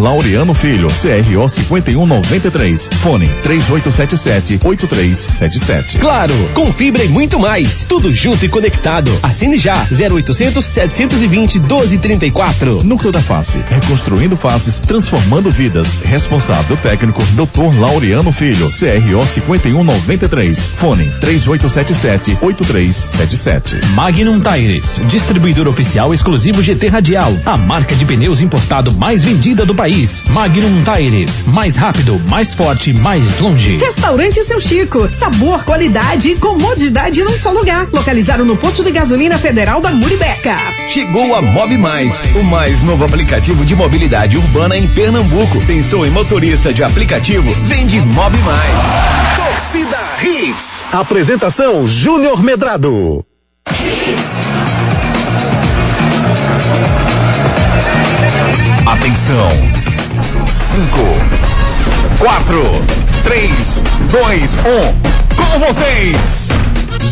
Laureano Filho, CRO 5193. Fone 3877-8377. Claro, com fibra e muito mais. Tudo junto e conectado. Assine já 0800 720 1234. Núcleo da Face, reconstruindo faces, transformando vidas. Responsável técnico Dr. Laureano Filho, CRO 5193. Fone 3877-8377. Magnum Tires, distribuidor oficial exclusivo GT Radial, a marca de pneus importado mais vendida do país. Magnum Tires, mais rápido, mais forte, mais longe. Restaurante Seu Chico, sabor, qualidade e comodidade num só lugar. Localizado no posto de gasolina federal da Muribeca. Chegou a Mob Mais, o mais novo aplicativo de mobilidade urbana em Pernambuco. Pensou em motorista de aplicativo? Vende Mob Mais. Torcida Hits. Apresentação Júnior Medrado. Atenção. 5, 4, 3, 2, 1. Com vocês,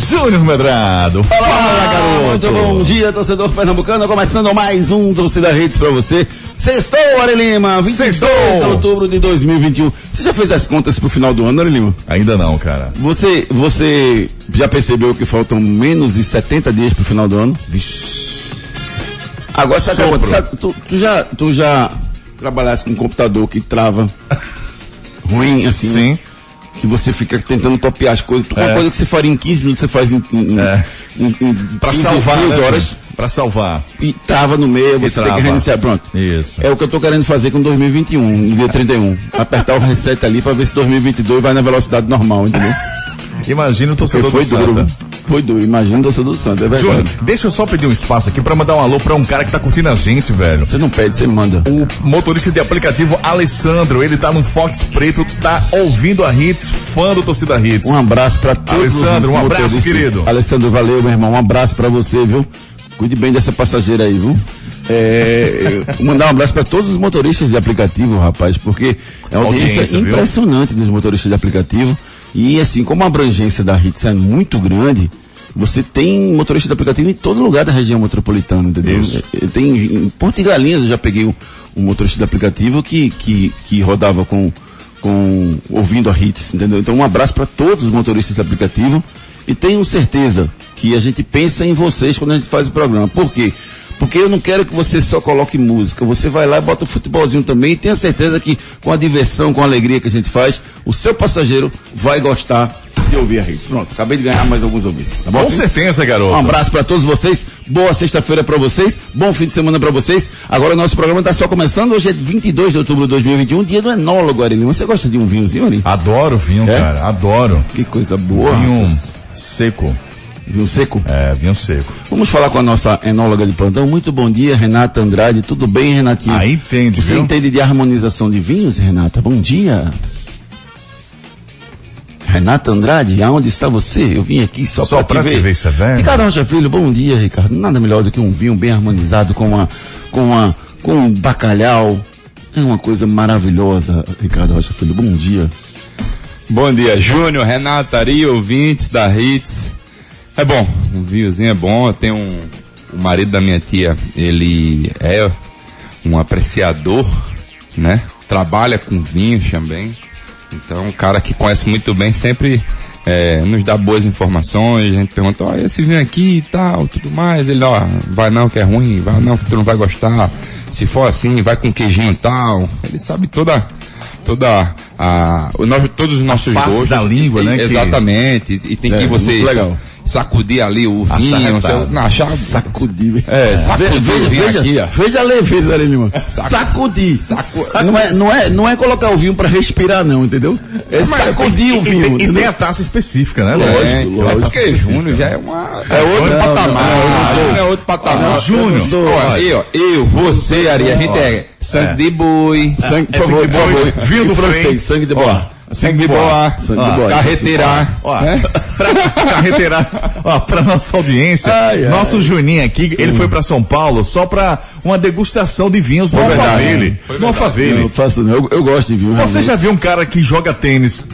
Júnior Medrado. Fala, garoto. Muito bom dia, torcedor pernambucano. Começando mais um Torcida Redes pra você. Sextou, Ari Lima, 22 Sextou. de outubro de 2021. Você já fez as contas pro final do ano, Ari Lima? Ainda não, cara. Você, você já percebeu que faltam menos de 70 dias pro final do ano? Agora, sabe, Sopro. sabe, tu, tu já, tu já trabalhasse com um computador que trava ruim, assim? Sim. Que você fica tentando copiar as coisas. Uma É. coisa que você faria em 15 minutos, você faz em, em, É. em, em Pra 15, salvar, duas né, horas. Pra salvar. e trava no meio, você tem trava. que reiniciar. Pronto. Isso. É o que eu tô querendo fazer com 2021, no dia 31. Apertar o reset ali pra ver se 2022 vai na velocidade normal, entendeu? Imagina o torcedor foi do duro. Santa. Foi duro, imagina o torcedor do Santos, é verdade. Júnior, deixa eu só pedir um espaço aqui pra mandar um alô pra um cara que tá curtindo a gente, velho. Você não pede, você manda. O motorista de aplicativo Alessandro, ele tá no Fox Preto, tá ouvindo a Hits, fã do Torcida Hits. Um abraço pra todos Alessandro, um abraço, querido. Alessandro, valeu, meu irmão. Um abraço pra você, viu? Cuide bem dessa passageira aí, viu? É, mandar um abraço pra todos os motoristas de aplicativo, rapaz, porque é uma audiência, Audiência, viu? impressionante dos motoristas de aplicativo. E assim, como a abrangência da Hits é muito grande, você tem motorista de aplicativo em todo lugar da região metropolitana, entendeu? Isso. É, Tem, em Porto de Galinhas eu já peguei um, um motorista de aplicativo que, que, que rodava com, com, ouvindo a Hits, entendeu? Então um abraço para todos os motoristas de aplicativo e tenho certeza que a gente pensa em vocês quando a gente faz o programa. Por quê? Porque eu não quero que você só coloque música. Você vai lá e bota o futebolzinho também e tenha certeza que com a diversão, com a alegria que a gente faz, o seu passageiro vai gostar de ouvir a Hits. Pronto, acabei de ganhar mais alguns ouvintes. Tá bom? Com certeza, garoto. Um abraço para todos vocês. Boa sexta-feira para vocês. Bom fim de semana para vocês. Agora o nosso programa está só começando. Hoje é 22 de outubro de 2021, dia do enólogo, Arelinho. Você gosta de um vinhozinho, Arelinho? Adoro vinho, É? cara, adoro. Que coisa boa. Vinho rapaz. seco. Vinho seco. É, vinho seco. Vamos falar com a nossa enóloga de plantão. Muito bom dia, Renata Andrade. Tudo bem, Renatinha? Aí entende, Você viu? entende de harmonização de vinhos, Renata? Bom dia. Renata Andrade, aonde está você? Eu vim aqui só, Só pra te te ver. ver, é velho. Ricardo Rocha Filho, bom dia, Ricardo. Nada melhor do que um vinho bem harmonizado com uma, com uma, com um bacalhau. É uma coisa maravilhosa, Ricardo Rocha Filho. Bom dia. Bom dia, Júnior, Renata, Ari, ouvintes da Hits. É bom, um vinhozinho é bom. Tem um, o marido da minha tia, ele é um apreciador, né? Trabalha com vinhos também. Então, um cara que conhece muito bem sempre é, nos dá boas informações. A gente pergunta, ó, esse vinho aqui e tal, tudo mais. Ele, ó, vai não que é ruim, vai não que tu não vai gostar. Se for assim, vai com queijinho tal. Ele sabe toda toda a o todos os nossos partes gostos da língua, E- né, que- Exatamente. E, e tem É, que você sacudir ali o vinho, não, achar, Sacudir. é, sacudir veja, veja, aqui, ó. veja a leveza, Lima. Sacudir. Não, é, não, é, não é colocar o vinho para respirar, não, entendeu? É sacudir o E, vinho. tem- e tem a taça específica, né? Lógico, É, lógico. porque Júnior já é uma. É outro outro patamar, patamar. não. Júnior é outro patamar. Não, Júnior. não aí, ó, eu, você, Ari, a gente é sangue É. de boi. Sangue, por É favor, sangue por de boi, favor. vinho do E Frei. Sangue de boa. Sangue de boa. Sangue de boa. Carreteira. Ó, né? pra carreteira, ó, pra nossa audiência, Ai, ai. nosso Juninho aqui, ele foi pra São Paulo só pra uma degustação de vinhos verdade. Alphaville. No Alphaville. eu faço. Eu, eu gosto de vinho. Você realmente. já viu um cara que joga tênis,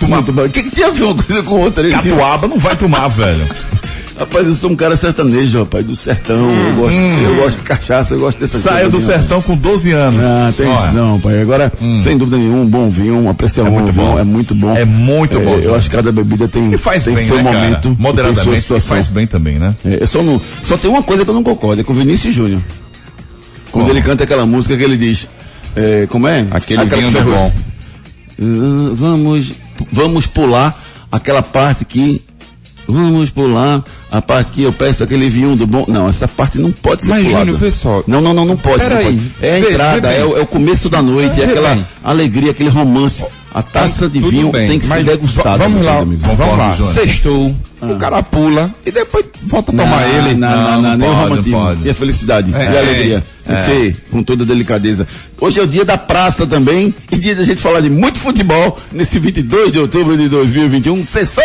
Muito bom. Quem que já viu uma coisa com outra? Catuaba, não vai tomar, velho. Rapaz, eu sou um cara sertanejo, rapaz, do sertão. eu, gosto, eu gosto de cachaça, eu gosto dessas Saiu do sertão com 12 anos. Ah, tem Olha, isso não, pai. Agora, sem dúvida nenhuma, um bom vinho, uma pressão É muito vinho, bom. é muito bom. É muito bom, eu Júnior. acho que cada bebida tem, E faz tem bem, seu né, momento, cara? Moderadamente, e faz bem também, né? É, eu só não, só tem uma coisa que eu não concordo, é com o Vinícius Júnior. Quando Bom. ele canta aquela música que ele diz, é, como é? Aquele Aquela vinho é bom. Uh, vamos, vamos pular aquela parte que Vamos pular a parte que eu peço aquele vinho do bom. Não, essa parte não pode ser Mas, pulada. Júnior, só. Não, não, não, não pode. Pera não aí. pode. É a entrada, é o, é o começo da noite, é aquela bem. alegria, aquele romance. A taça de vinho bem, tem que ser degustada. Vamos lá, amigo. vamos lá. Júnior. Sextou, o cara pula e depois volta a tomar não, ele. Não, não, não, nem o pode, romantismo. não pode. E a felicidade. É, e a alegria. Tem que é. ser com toda delicadeza. Hoje é o dia da praça também. E dia da gente falar de muito futebol. Nesse 22 de outubro de 2021. Sextou!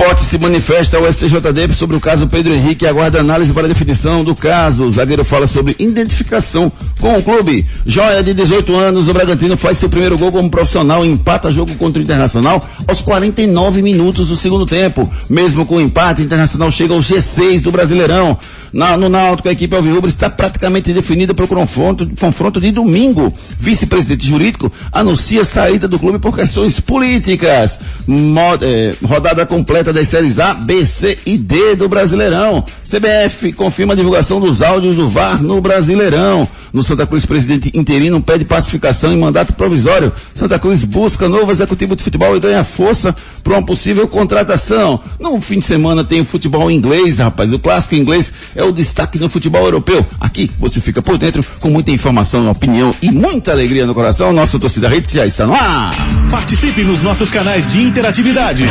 Esporte se manifesta ao STJD sobre o caso Pedro Henrique e aguarda análise para definição do caso. O zagueiro fala sobre identificação com o clube. Joia de 18 anos, o Bragantino faz seu primeiro gol como profissional e empata jogo contra o Internacional aos 49 minutos do segundo tempo. Mesmo com o empate, o Internacional chega ao G6 do Brasileirão. Na, no Náutico, a equipe Alvirrubra está praticamente definida para o confronto, confronto de domingo. Vice-presidente jurídico anuncia saída do clube por questões políticas. Mo- eh, rodada completa das séries A, B, C e D do Brasileirão. CBF confirma a divulgação dos áudios do VAR no Brasileirão. No Santa Cruz, presidente interino pede pacificação em mandato provisório. Santa Cruz busca novo executivo de futebol e ganha força para uma possível contratação. No fim de semana tem o futebol inglês, rapaz. O clássico inglês é o destaque no futebol europeu. Aqui você fica por dentro com muita informação, opinião e muita alegria no coração. Nossa torcida Rede já está no ar. Participe nos nossos canais de interatividade.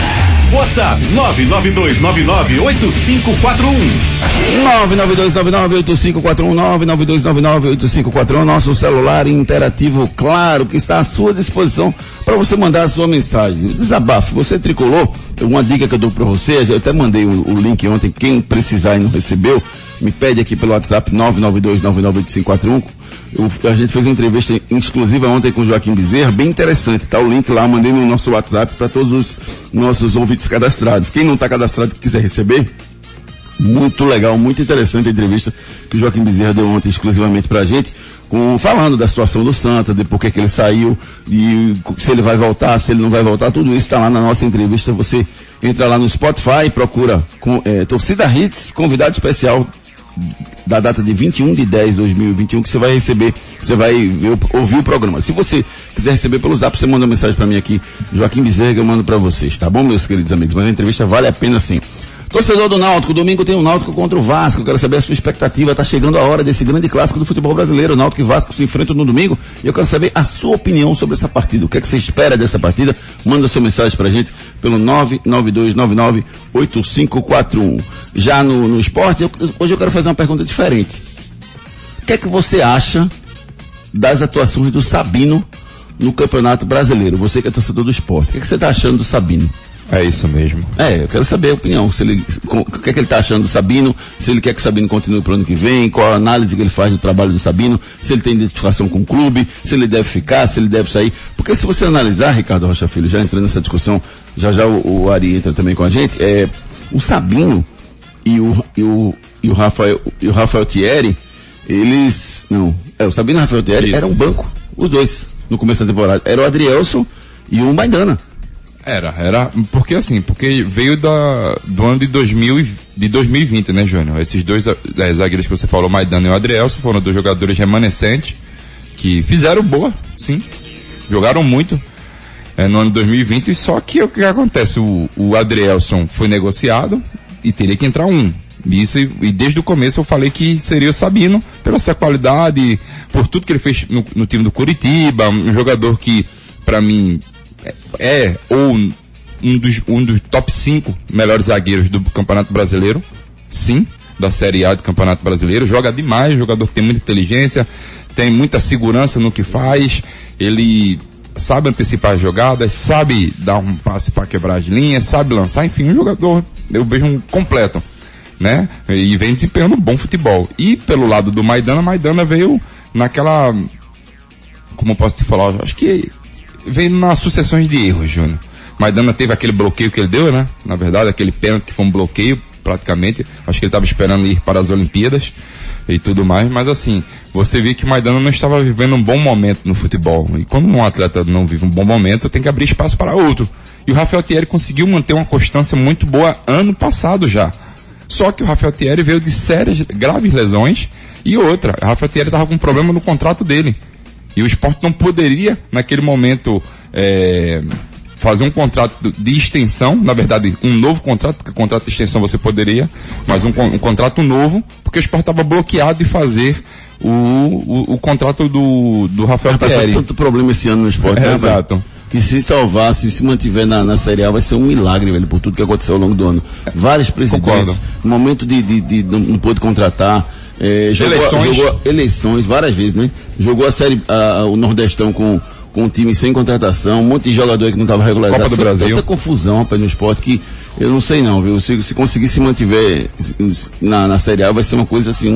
WhatsApp 992998541. 992998541 992998541 nosso celular interativo claro que está à sua disposição para você mandar a sua mensagem. Desabafo, você tricolou, uma dica que eu dou para você, eu até mandei o, o link ontem, quem precisar e não recebeu, me pede aqui pelo WhatsApp 992998541. Eu- a gente fez uma entrevista exclusiva ontem com o Joaquim Bezerra, bem interessante, tá o link lá, mandei no nosso WhatsApp para todos os nossos ouvintes cadastrados. Quem não está cadastrado e quiser receber, muito legal, muito interessante a entrevista que o Joaquim Bezerra deu ontem exclusivamente pra gente, com, falando da situação do Santa, de por que ele saiu, e se ele vai voltar, se ele não vai voltar, tudo isso está lá na nossa entrevista. Você entra lá no Spotify procura com, eh, Torcida Hits, convidado especial da data de 21 de 10 de 2021 que você vai receber, você vai ver ouvir o programa. Se você quiser receber pelo zap, você manda uma mensagem para mim aqui, Joaquim Bezerra, eu mando para vocês, tá bom, meus queridos amigos? Mas a entrevista vale a pena sim. Torcedor do Náutico, domingo tem o Náutico contra o Vasco. Quero saber a sua expectativa. Tá chegando a hora desse grande clássico do futebol brasileiro. Náutico e Vasco se enfrentam no domingo. E eu quero saber a sua opinião sobre essa partida. O que é que você espera dessa partida? Manda sua mensagem pra gente pelo 992998541. Já no, no esporte, eu- hoje eu quero fazer uma pergunta diferente. O que é que você acha das atuações do Sabino no Campeonato Brasileiro? Você que é torcedor do esporte. O que, é que você está achando do Sabino? É isso mesmo. É, eu quero saber a opinião. Se ele, o que é que ele está achando do Sabino? Se ele quer que o Sabino continue para o ano que vem? Qual a análise que ele faz do trabalho do Sabino? Se ele tem identificação com o clube? Se ele deve ficar? Se ele deve sair? Porque se você analisar, Ricardo Rocha Filho, já entrando nessa discussão, já já o, o Ari entra também com a gente, é, o Sabino e o, e o, e o Rafael, e o Rafael Thierry, eles, não, é, o Sabino e o Rafael Thierry eram um banco, os dois, no começo da temporada. Era o Adrielson e o Maidana. Era, era, porque assim, porque veio da, do ano de 2000, e- de 2020, né, Júnior? Esses dois eh, zagueiros que você falou, Maidana e o Adrielson, foram dois jogadores remanescentes, que fizeram boa, sim, jogaram muito, eh, no ano de 2020, só que o que acontece, o, o Adrielson foi negociado, e teria que entrar um. Isso, e desde o começo eu falei que seria o Sabino, pela sua qualidade, por tudo que ele fez no, no time do Curitiba, um jogador que, para mim, é, ou um dos, um dos top 5 melhores zagueiros do Campeonato Brasileiro, sim, da Série A do Campeonato Brasileiro, joga demais, jogador que tem muita inteligência, tem muita segurança no que faz, ele sabe antecipar as jogadas, sabe dar um passe para quebrar as linhas, sabe lançar, enfim, um jogador, eu vejo um completo, né? E vem desempenhando um bom futebol. E pelo lado do Maidana, Maidana veio naquela. Como posso te falar? Acho que veio nas sucessões de erros, Júnior. Maidana teve aquele bloqueio que ele deu, né? Na verdade, aquele pênalti que foi um bloqueio, praticamente. Acho que ele estava esperando ir para as Olimpíadas e tudo mais, mas assim, você viu que Maidana não estava vivendo um bom momento no futebol. E quando um atleta não vive um bom momento, tem que abrir espaço para outro. E o Rafael Thierry conseguiu manter uma constância muito boa ano passado já. Só que o Rafael Thierry veio de sérias, graves lesões e outra. O Rafael Thierry estava com um problema no contrato dele. E o esporte não poderia, naquele momento, é, fazer um contrato de extensão, na verdade, um novo contrato, porque contrato de extensão você poderia, mas um, um contrato novo, porque o esporte estava bloqueado de fazer o, o, o, contrato do, do Rafael Rapaz, Thierry. tanto problema esse ano no esporte, É, né, exato. velho? Que se salvar, se se mantiver na, na Série A, vai ser um milagre, velho, por tudo que aconteceu ao longo do ano. Vários presidentes, Concordo. no momento de, de, de não, não pôde contratar, é, jogou, Eleições. jogou eleições várias vezes, né? Jogou a série, a- o Nordestão com, com um time sem contratação, um monte de jogador que não estava regularizado. Copa do Foi Brasil. Tanta confusão, rapaz, no esporte que eu não sei não, viu? Se, se conseguir se mantiver na, na Série A, vai ser uma coisa assim,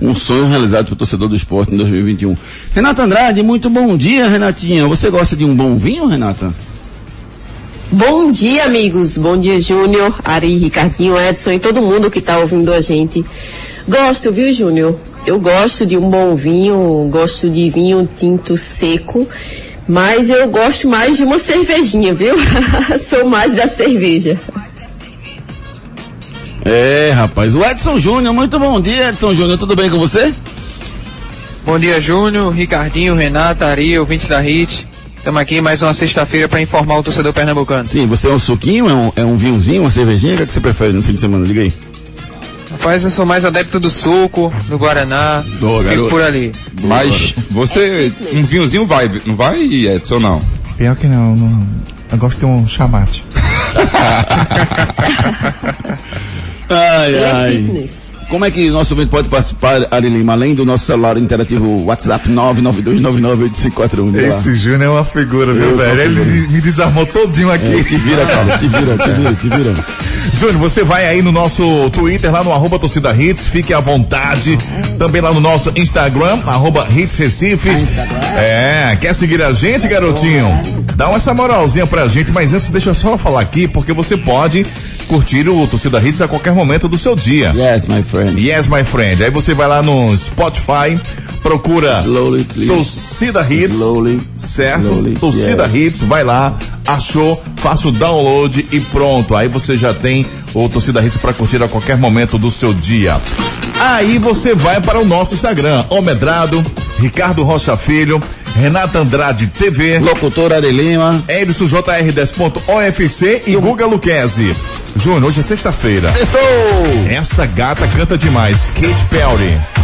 um, um sonho realizado para o torcedor do esporte em 2021. Renata Andrade, muito bom dia, Renatinha. Você gosta de um bom vinho, Renata? Bom dia, amigos. Bom dia, Júnior, Ari, Ricardinho, Edson e todo mundo que está ouvindo a gente. Gosto, viu, Júnior? Eu gosto de um bom vinho, gosto de vinho tinto seco, mas eu gosto mais de uma cervejinha, viu? Sou mais da cerveja. É, rapaz. O Edson Júnior, muito bom dia, Edson Júnior. Tudo bem com você? Bom dia, Júnior, Ricardinho, Renata, Ari, ouvintes da HIT. Estamos aqui mais uma sexta-feira para informar o torcedor pernambucano. Sim, você é um suquinho, é um, é um vinhozinho, uma cervejinha? O que, é que você prefere no fim de semana? Liga aí. Rapaz, eu sou mais adepto do suco, do Guaraná, Boa, fico garoto. por ali. Mas você, um vinhozinho vai, não vai, Edson, não? Pior que não, não. Eu gosto de um chamate. Ai, É ai. Como é que nosso ouvinte pode participar, Ari Lima, além do nosso celular interativo WhatsApp 992998541? Diga lá. Esse Júnior é uma figura, Eu viu, sou velho? Ele figura. me, me desarmou todinho aqui. É, te vira, cara, te vira, te vira, te vira. Júnior, você vai aí no nosso Twitter, lá no arroba torcida hits, fique à vontade. Também lá no nosso Instagram, arroba hits Recife. É, quer seguir a gente, garotinho? Dá uma essa moralzinha pra gente, mas antes deixa eu só falar aqui, porque você pode curtir o Torcida Hits a qualquer momento do seu dia. Yes, my friend. Yes, my friend. Aí você vai lá no Spotify, procura Slowly, please. Torcida Hits, Slowly. certo? Slowly, Torcida yes. Hits, vai lá, achou, faça o download e pronto. Aí você já tem o Torcida Hits para curtir a qualquer momento do seu dia. Aí você vai para o nosso Instagram, Omedrado, Ricardo Rocha Filho, Renata Andrade TV, Locutor Ari Lima. Edson JR10.ofc e Guga Luquezzi. Júnior, hoje é sexta-feira. Sextou! Essa gata canta demais. Kate Perry.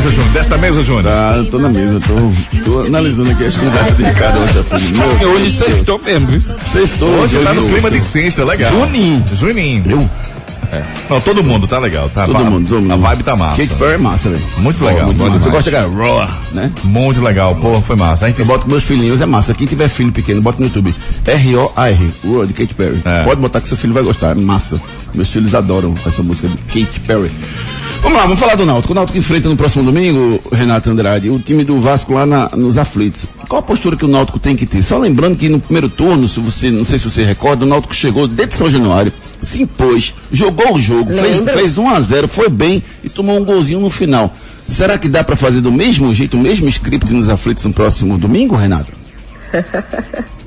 mesa, Júnior. Desta mesa, Júnior. Ah, eu tô na mesa, tô, tô analisando aqui as conversas de Filho. Meu Porque hoje sextou mesmo, isso. Sextou. Hoje tá no clima de sexta, legal. Juninho. Juninho. Eu? É. Não, todo mundo tá legal. Tá, Todo a, mundo, todo mundo. A vibe tá massa. Kate Perry é massa, velho. Muito legal. Muito muito massa. Você gosta de Raw, né? Muito legal. Pô, foi massa. A gente Eu boto meus filhinhos, é massa. Quem tiver filho pequeno, bota no YouTube. R-O-A-R, Raw de Kate Perry. É. Pode botar que seu filho vai gostar, é massa. Meus filhos adoram essa música de Kate Perry. Vamos lá, vamos falar do Náutico. O Náutico enfrenta no próximo domingo, Renato Andrade, o time do Vasco lá na- nos aflitos. Qual a postura que o Náutico tem que ter? Só lembrando que no primeiro turno, se você, não sei se você recorda, o Náutico chegou dentro de São Januário, se impôs, jogou o jogo, fez, fez 1 a 0 foi bem e tomou um golzinho no final. Será que dá para fazer do mesmo jeito, o mesmo script nos aflitos no próximo domingo, Renato?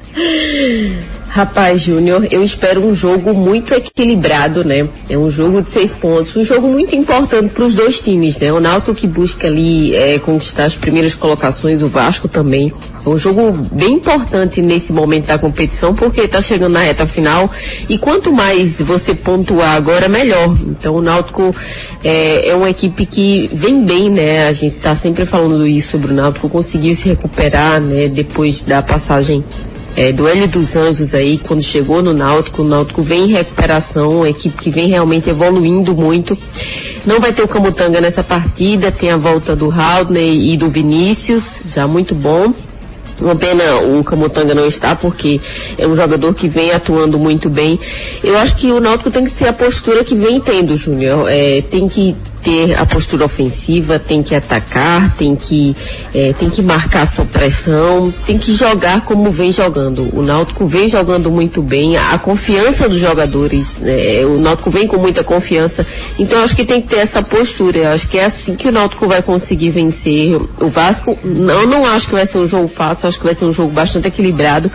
Rapaz, Júnior, eu espero um jogo muito equilibrado, né? É um jogo de seis pontos, um jogo muito importante para os dois times, né? O Náutico que busca ali é, conquistar as primeiras colocações, o Vasco também. É um jogo bem importante nesse momento da competição, porque está chegando na reta final e quanto mais você pontuar agora, melhor. Então o Náutico é, é uma equipe que vem bem, né? A gente está sempre falando isso sobre o Náutico, conseguiu se recuperar, né? Depois da passagem é, do Hélio dos Anjos aí, quando chegou no Náutico, o Náutico vem em recuperação, uma equipe que vem realmente evoluindo muito. Não vai ter o Camutanga nessa partida, tem a volta do Haldney e do Vinícius, já muito bom. Uma pena o Camutanga não estar, porque é um jogador que vem atuando muito bem. Eu acho que o Náutico tem que ser a postura que vem tendo, Júnior. É, tem que ter a postura ofensiva, tem que atacar, tem que, é, tem que marcar sua pressão, tem que jogar como vem jogando. O Náutico vem jogando muito bem, a, a confiança dos jogadores, né, o Náutico vem com muita confiança, então acho que tem que ter essa postura, eu acho que é assim que o Náutico vai conseguir vencer o Vasco. Não, não acho que vai ser um jogo fácil, acho que vai ser um jogo bastante equilibrado,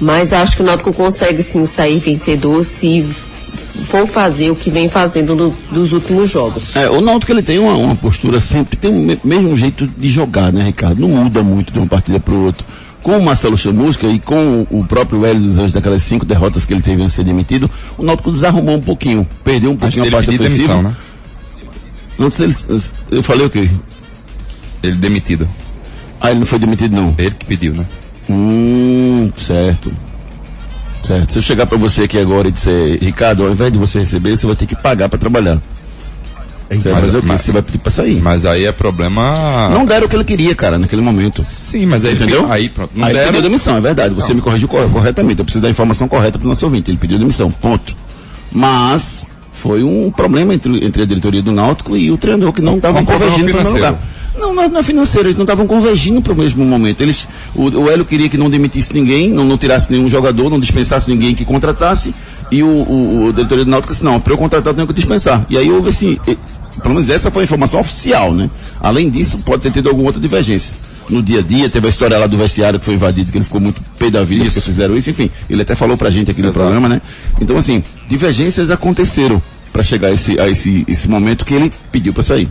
mas acho que o Náutico consegue sim sair vencedor se for fazer o que vem fazendo no, dos últimos jogos. É, o Náutico ele tem uma, uma postura sempre, tem o me- mesmo jeito de jogar, né, Ricardo? Não muda muito de uma partida para outra. Com o Marcelo Chamusca e com o próprio Hélio dos Anjos, daquelas cinco derrotas que ele teve antes de ser demitido, o Náutico desarrumou um pouquinho, perdeu um pouquinho a parte ofensiva. demissão, né? Não sei, ele- eu falei o quê? Ele demitido. Ah, ele não foi demitido não. Ele que pediu, né? Hum, certo. Certo. Se eu chegar para você aqui agora e disser, Ricardo, ao invés de você receber, você vai ter que pagar para trabalhar. Você vai fazer o quê? Você vai pedir para sair. Mas aí é problema. Não deram o que ele queria, cara, naquele momento. Sim, mas aí Entendeu? Aí pronto. Não Aí ele deram. pediu demissão, é verdade. Você me corrigiu cor- corretamente. Eu preciso da informação correta para o nosso ouvinte. Ele pediu demissão, ponto. Mas foi um problema entre, entre a diretoria do Náutico e o treinador que não estavam um problema convergindo para lugar. Não, não, não é financeiro, eles não estavam convergindo para o mesmo momento. Eles, o, o Hélio queria que não demitisse ninguém, não, não tirasse nenhum jogador, não dispensasse ninguém que contratasse, e o, o, o diretoria do Náutico disse, não, para eu contratar eu tenho que dispensar. E aí houve assim, pelo menos essa foi a informação oficial, né? Além disso, pode ter tido alguma outra divergência. No dia a dia, teve a história lá do vestiário que foi invadido, que ele ficou muito pé da vida porque fizeram isso, enfim. Ele até falou pra gente aqui no programa, né? Então, assim, divergências aconteceram para chegar a esse, a esse, esse momento que ele pediu para sair.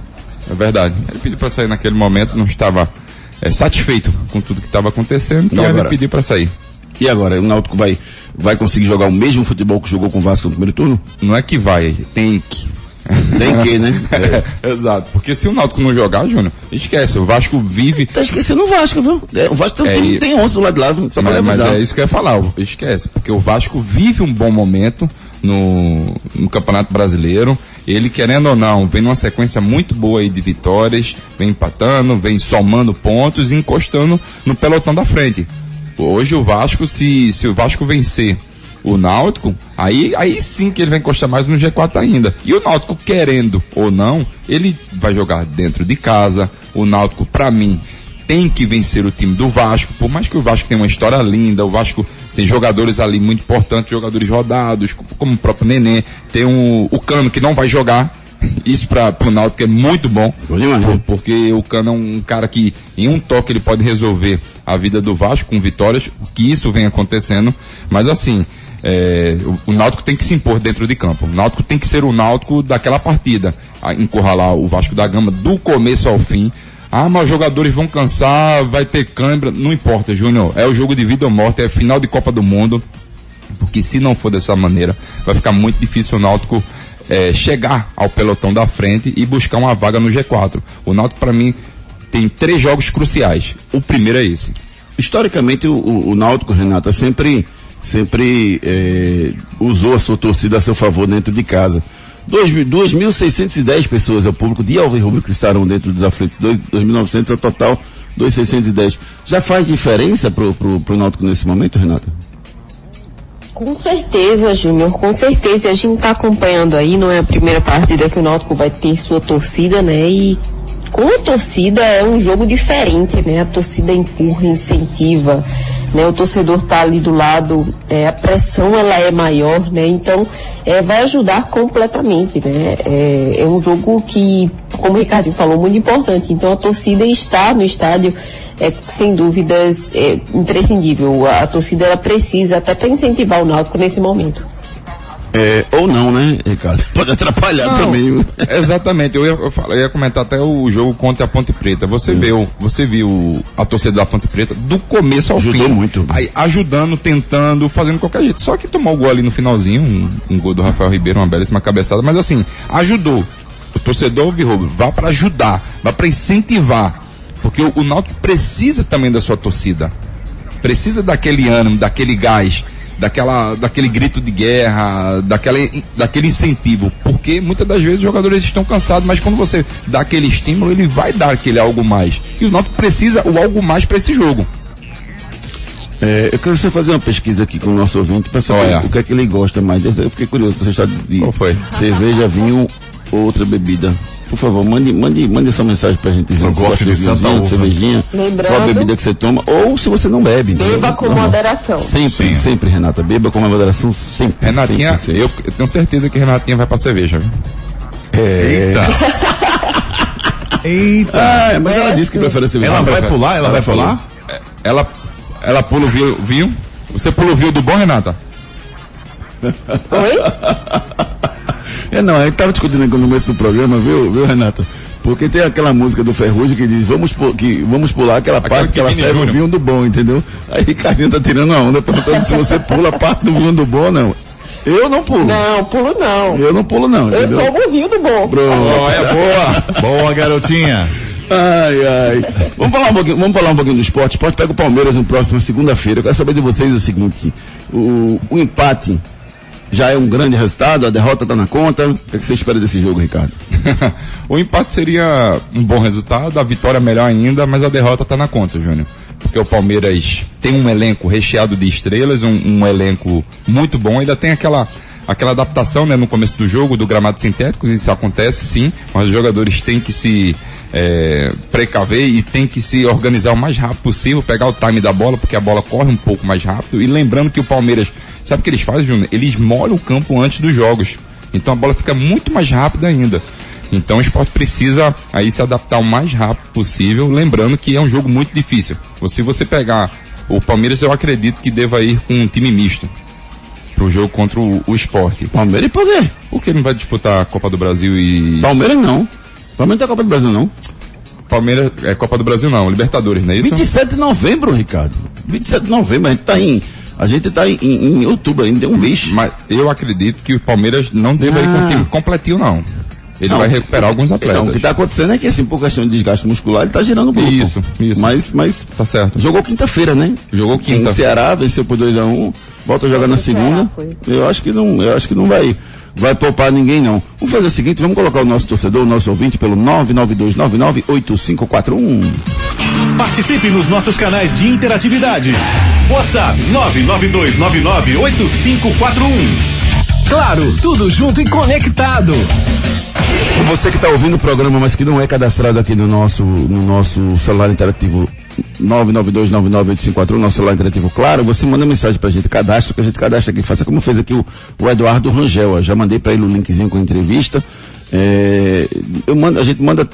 É verdade. Ele pediu para sair naquele momento, não estava é, satisfeito com tudo que estava acontecendo, então ele pediu para sair. E agora, o Náutico vai, vai conseguir jogar o mesmo futebol que jogou com o Vasco no primeiro turno? Não é que vai, tem que. Tem que, né? É, exato. Porque se o Náutico não jogar, Júnior, esquece, o Vasco vive. Tá esquecendo o Vasco, viu? É, o Vasco tem, É, tem, e- tem 11 do lado de lá, só pra Mas, mas é isso que eu ia falar, esquece. Porque o Vasco vive um bom momento no, no Campeonato Brasileiro. Ele, querendo ou não, vem numa sequência muito boa aí de vitórias, vem empatando, vem somando pontos e encostando no pelotão da frente. Hoje o Vasco, se, se o Vasco vencer o Náutico, aí, aí sim que ele vai encostar mais no G4 ainda. E o Náutico, querendo ou não, ele vai jogar dentro de casa. O Náutico, pra mim, tem que vencer o time do Vasco, por mais que o Vasco tenha uma história linda, o Vasco tem jogadores ali muito importantes, jogadores rodados, co- como o próprio Nenê, tem um, o Cano que não vai jogar, isso para o Náutico é muito bom, por- porque o Cano é um cara que em um toque ele pode resolver a vida do Vasco com vitórias, que isso vem acontecendo, mas assim, é, o, o Náutico tem que se impor dentro de campo. O Náutico tem que ser o Náutico daquela partida. A encurralar o Vasco da Gama do começo ao fim. Ah, mas os jogadores vão cansar, vai ter câimbra. Não importa, Júnior. É o jogo de vida ou morte, é final de Copa do Mundo. Porque se não for dessa maneira, vai ficar muito difícil o Náutico é, chegar ao pelotão da frente e buscar uma vaga no G4. O Náutico, para mim, tem três jogos cruciais. O primeiro é esse. Historicamente, o, o, Náutico, Renata, sempre, sempre eh, usou a sua torcida a seu favor dentro de casa. Dois mil- 2.610 pessoas é o público de Alves Rubro que estarão dentro dos aflitos. Dois- 2.900 é o total, 2.610. Já faz diferença pro, pro Náutico nesse momento, Renata? Com certeza, Júnior, com certeza. A gente está acompanhando aí, não é a primeira partida que o Náutico vai ter sua torcida, né? E com a torcida é um jogo diferente, né? A torcida empurra, incentiva, né? O torcedor tá ali do lado, é, a pressão ela é maior, né? Então, é, vai ajudar completamente, né? É, é um jogo que como o Ricardinho falou, muito importante. Então a torcida estar no estádio é, sem dúvidas, é imprescindível. A, a torcida ela precisa até para incentivar o Náutico nesse momento. É, ou não, né, Ricardo? Pode atrapalhar Não, também. Exatamente, eu ia, eu, falo- eu ia comentar até o jogo contra a Ponte Preta. Você viu, você viu a torcida da Ponte Preta do começo ao Ajudou fim. muito. Aí, ajudando, tentando, fazendo qualquer jeito. Só que tomou o gol ali no finalzinho, um, um gol do Rafael Ribeiro, uma belíssima cabeçada, mas assim, ajudou. O torcedor Virrobo, vá para ajudar, vá para incentivar. Porque o, o Náutico precisa também da sua torcida. Precisa daquele ânimo, daquele gás, daquela, daquele grito de guerra, daquela, daquele incentivo. Porque muitas das vezes os jogadores estão cansados, mas quando você dá aquele estímulo, ele vai dar aquele algo mais. E o Náutico precisa o algo mais para esse jogo. É, eu quero só fazer uma pesquisa aqui com o nosso ouvinte saber Olha. o que é que ele gosta mais. Eu fiquei curioso, você está de Qual foi? cerveja, vinho ou outra bebida. Por favor, mande, mande, mande essa mensagem pra gente dizer Eu se gosto gosta de Santa Uva. cervejinha, Lembrando- qual a bebida que você toma, ou se você não bebe. Beba com Normal. moderação. Sempre, Sim. sempre, Renata. Beba com moderação, sempre. Renatinha, sempre, sempre. Eu, eu tenho certeza que Renatinha vai pra cerveja. viu? É... Eita. Ah, mas ela disse que prefere cerveja. Ela vai pular? Ela vai pular? Ela, ela pula o vinho, vinho. Você pula o vinho do bom, Renata? Oi? É, não, a gente tava discutindo aqui no começo do programa, viu, viu, Renata? Porque tem aquela música do Ferrugem que diz, vamos, pu- que, vamos pular aquela Aquela parte que que ela serve o vinho do bom, entendeu? Aí Ricardinho tá tirando a onda, perguntando se você pula a parte do vinho do bom ou não. Eu não pulo. Não, pulo não. Eu não pulo não, Eu entendeu? tomo o rio do bom. Pronto. é boa. Boa, garotinha. Ai, ai. Vamos falar um pouquinho, vamos falar um pouquinho do esporte. O esporte pega o Palmeiras no próximo segunda-feira. Eu quero saber de vocês o seguinte, o, o empate já é um grande resultado, a derrota está na conta. O que, é que você espera desse jogo, Ricardo? o empate seria um bom resultado, a vitória melhor ainda, mas a derrota tá na conta, Júnior. Porque o Palmeiras tem um elenco recheado de estrelas, um, um elenco muito bom, ainda tem aquela aquela adaptação né, no começo do jogo do gramado sintético, isso acontece sim, mas os jogadores têm que se é, precaver e têm que se organizar o mais rápido possível, pegar o time da bola, porque a bola corre um pouco mais rápido, e lembrando que o Palmeiras, sabe o que eles fazem, Júnior? Eles molham o campo antes dos jogos. Então a bola fica muito mais rápida ainda. Então o esporte precisa aí se adaptar o mais rápido possível, lembrando que é um jogo muito difícil. Se você pegar o Palmeiras, eu acredito que deva ir com um time misto pro jogo contra o, o esporte. Palmeiras e poder. Por que não vai disputar a Copa do Brasil e. Palmeiras não. Palmeiras não a Copa do Brasil não. Palmeiras, é Copa do Brasil não, Libertadores, não é isso? 27 de novembro, Ricardo. 27 de novembro, a gente tá em, a gente tá em, em, em outubro ainda, tem um mês. Mas eu acredito que o Palmeiras não deva ir com Ah. o time completinho não. Ele Não, vai recuperar alguns atletas. Então, o que tá acontecendo é que assim, por questão de desgaste muscular, ele tá girando o grupo. Isso, isso. Mas, mas Tá certo. jogou quinta-feira, né? Jogou quinta. O Ceará venceu por 2x1, volta a jogar na Ceará segunda. Eu acho que não, eu acho que não vai, vai poupar ninguém não. Vamos fazer o seguinte, vamos colocar o nosso torcedor, o nosso ouvinte pelo 992998541. Participe nos nossos canais de interatividade. WhatsApp 992998541. Claro, tudo junto e conectado. Você que está ouvindo o programa, mas que não é cadastrado aqui no nosso, no nosso celular interativo 992998541, nosso celular interativo, claro, você manda mensagem pra gente, cadastro, que a gente cadastra aqui, faça como fez aqui o, o Eduardo Rangel, ó, já mandei para ele o linkzinho com a entrevista, é, eu mando, a gente manda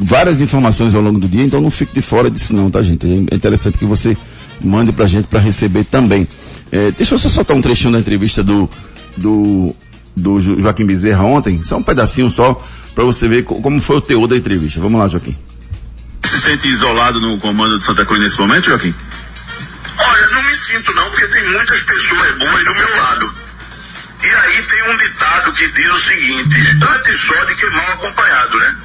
várias informações ao longo do dia, então não fique de fora disso não, tá gente? É interessante que você mande pra gente para receber também. É, deixa eu só soltar um trechinho da entrevista do, do, do Jo- Joaquim Bezerra ontem, só um pedacinho só, para você ver co- como foi o teor da entrevista. Vamos lá, Joaquim. Se sente isolado no comando de Santa Cruz nesse momento, Joaquim? Olha, não me sinto não, porque tem muitas pessoas boas do meu lado. E aí tem um ditado que diz o seguinte, antes só de que mal acompanhado, né?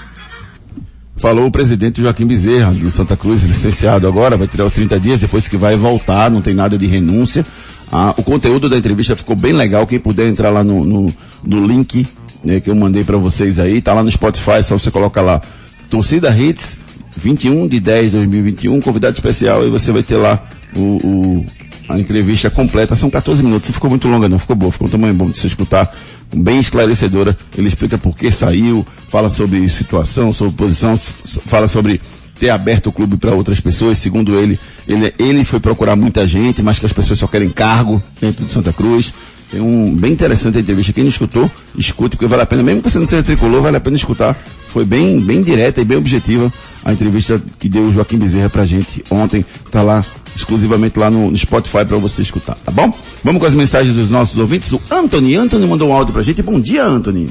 Falou o presidente Joaquim Bezerra, do Santa Cruz, licenciado agora, vai tirar os 30 dias, depois que vai voltar, não tem nada de renúncia. Ah, o conteúdo da entrevista ficou bem legal, quem puder entrar lá no, no, no link né, que eu mandei para vocês aí, tá lá no Spotify, só você coloca lá, Torcida Hits, 21 de 10 de 2021, convidado especial, e você vai ter lá o, o- a entrevista completa, são 14 minutos, não ficou muito longa não, ficou boa, ficou um tamanho bom de você escutar, bem esclarecedora, ele explica por que saiu, fala sobre situação, sobre posição, fala sobre ter aberto o clube para outras pessoas, segundo ele, ele, ele foi procurar muita gente, mas que as pessoas só querem cargo dentro de Santa Cruz, Tem um bem interessante a entrevista. Quem não escutou, escute, porque vale a pena, mesmo que você não seja tricolor, vale a pena escutar. Foi bem, bem direta e bem objetiva a entrevista que deu o Joaquim Bezerra pra gente ontem. Tá lá, exclusivamente lá no, no Spotify para você escutar, tá bom? Vamos com as mensagens dos nossos ouvintes. O Anthony, Anthony mandou um áudio pra gente. Bom dia, Anthony.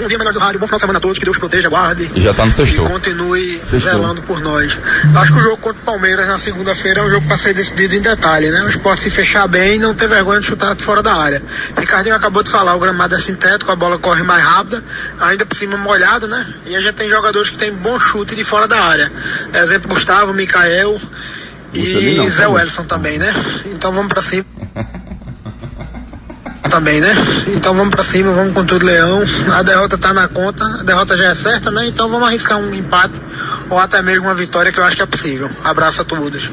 Um dia melhor do rádio, bom final de semana a todos, que Deus proteja, guarde. E já tá no sextou. E continue Sextou. zelando por nós. Acho que o jogo contra o Palmeiras na segunda-feira é um jogo para ser decidido em detalhe, né? O esporte se fechar bem e não ter vergonha de chutar de fora da área. Ricardinho acabou de falar, o gramado é sintético, a bola corre mais rápida, ainda por cima molhado, né? E a gente tem jogadores que tem bom chute de fora da área. Exemplo, Gustavo, Mikael e não, Zé bom. Wellison também, né? Então vamos para cima. também, né? Então vamos pra cima, vamos com tudo, Leão. A derrota tá na conta, a derrota já é certa, né? Então vamos arriscar um empate ou até mesmo uma vitória que eu acho que é possível. Abraço a todos.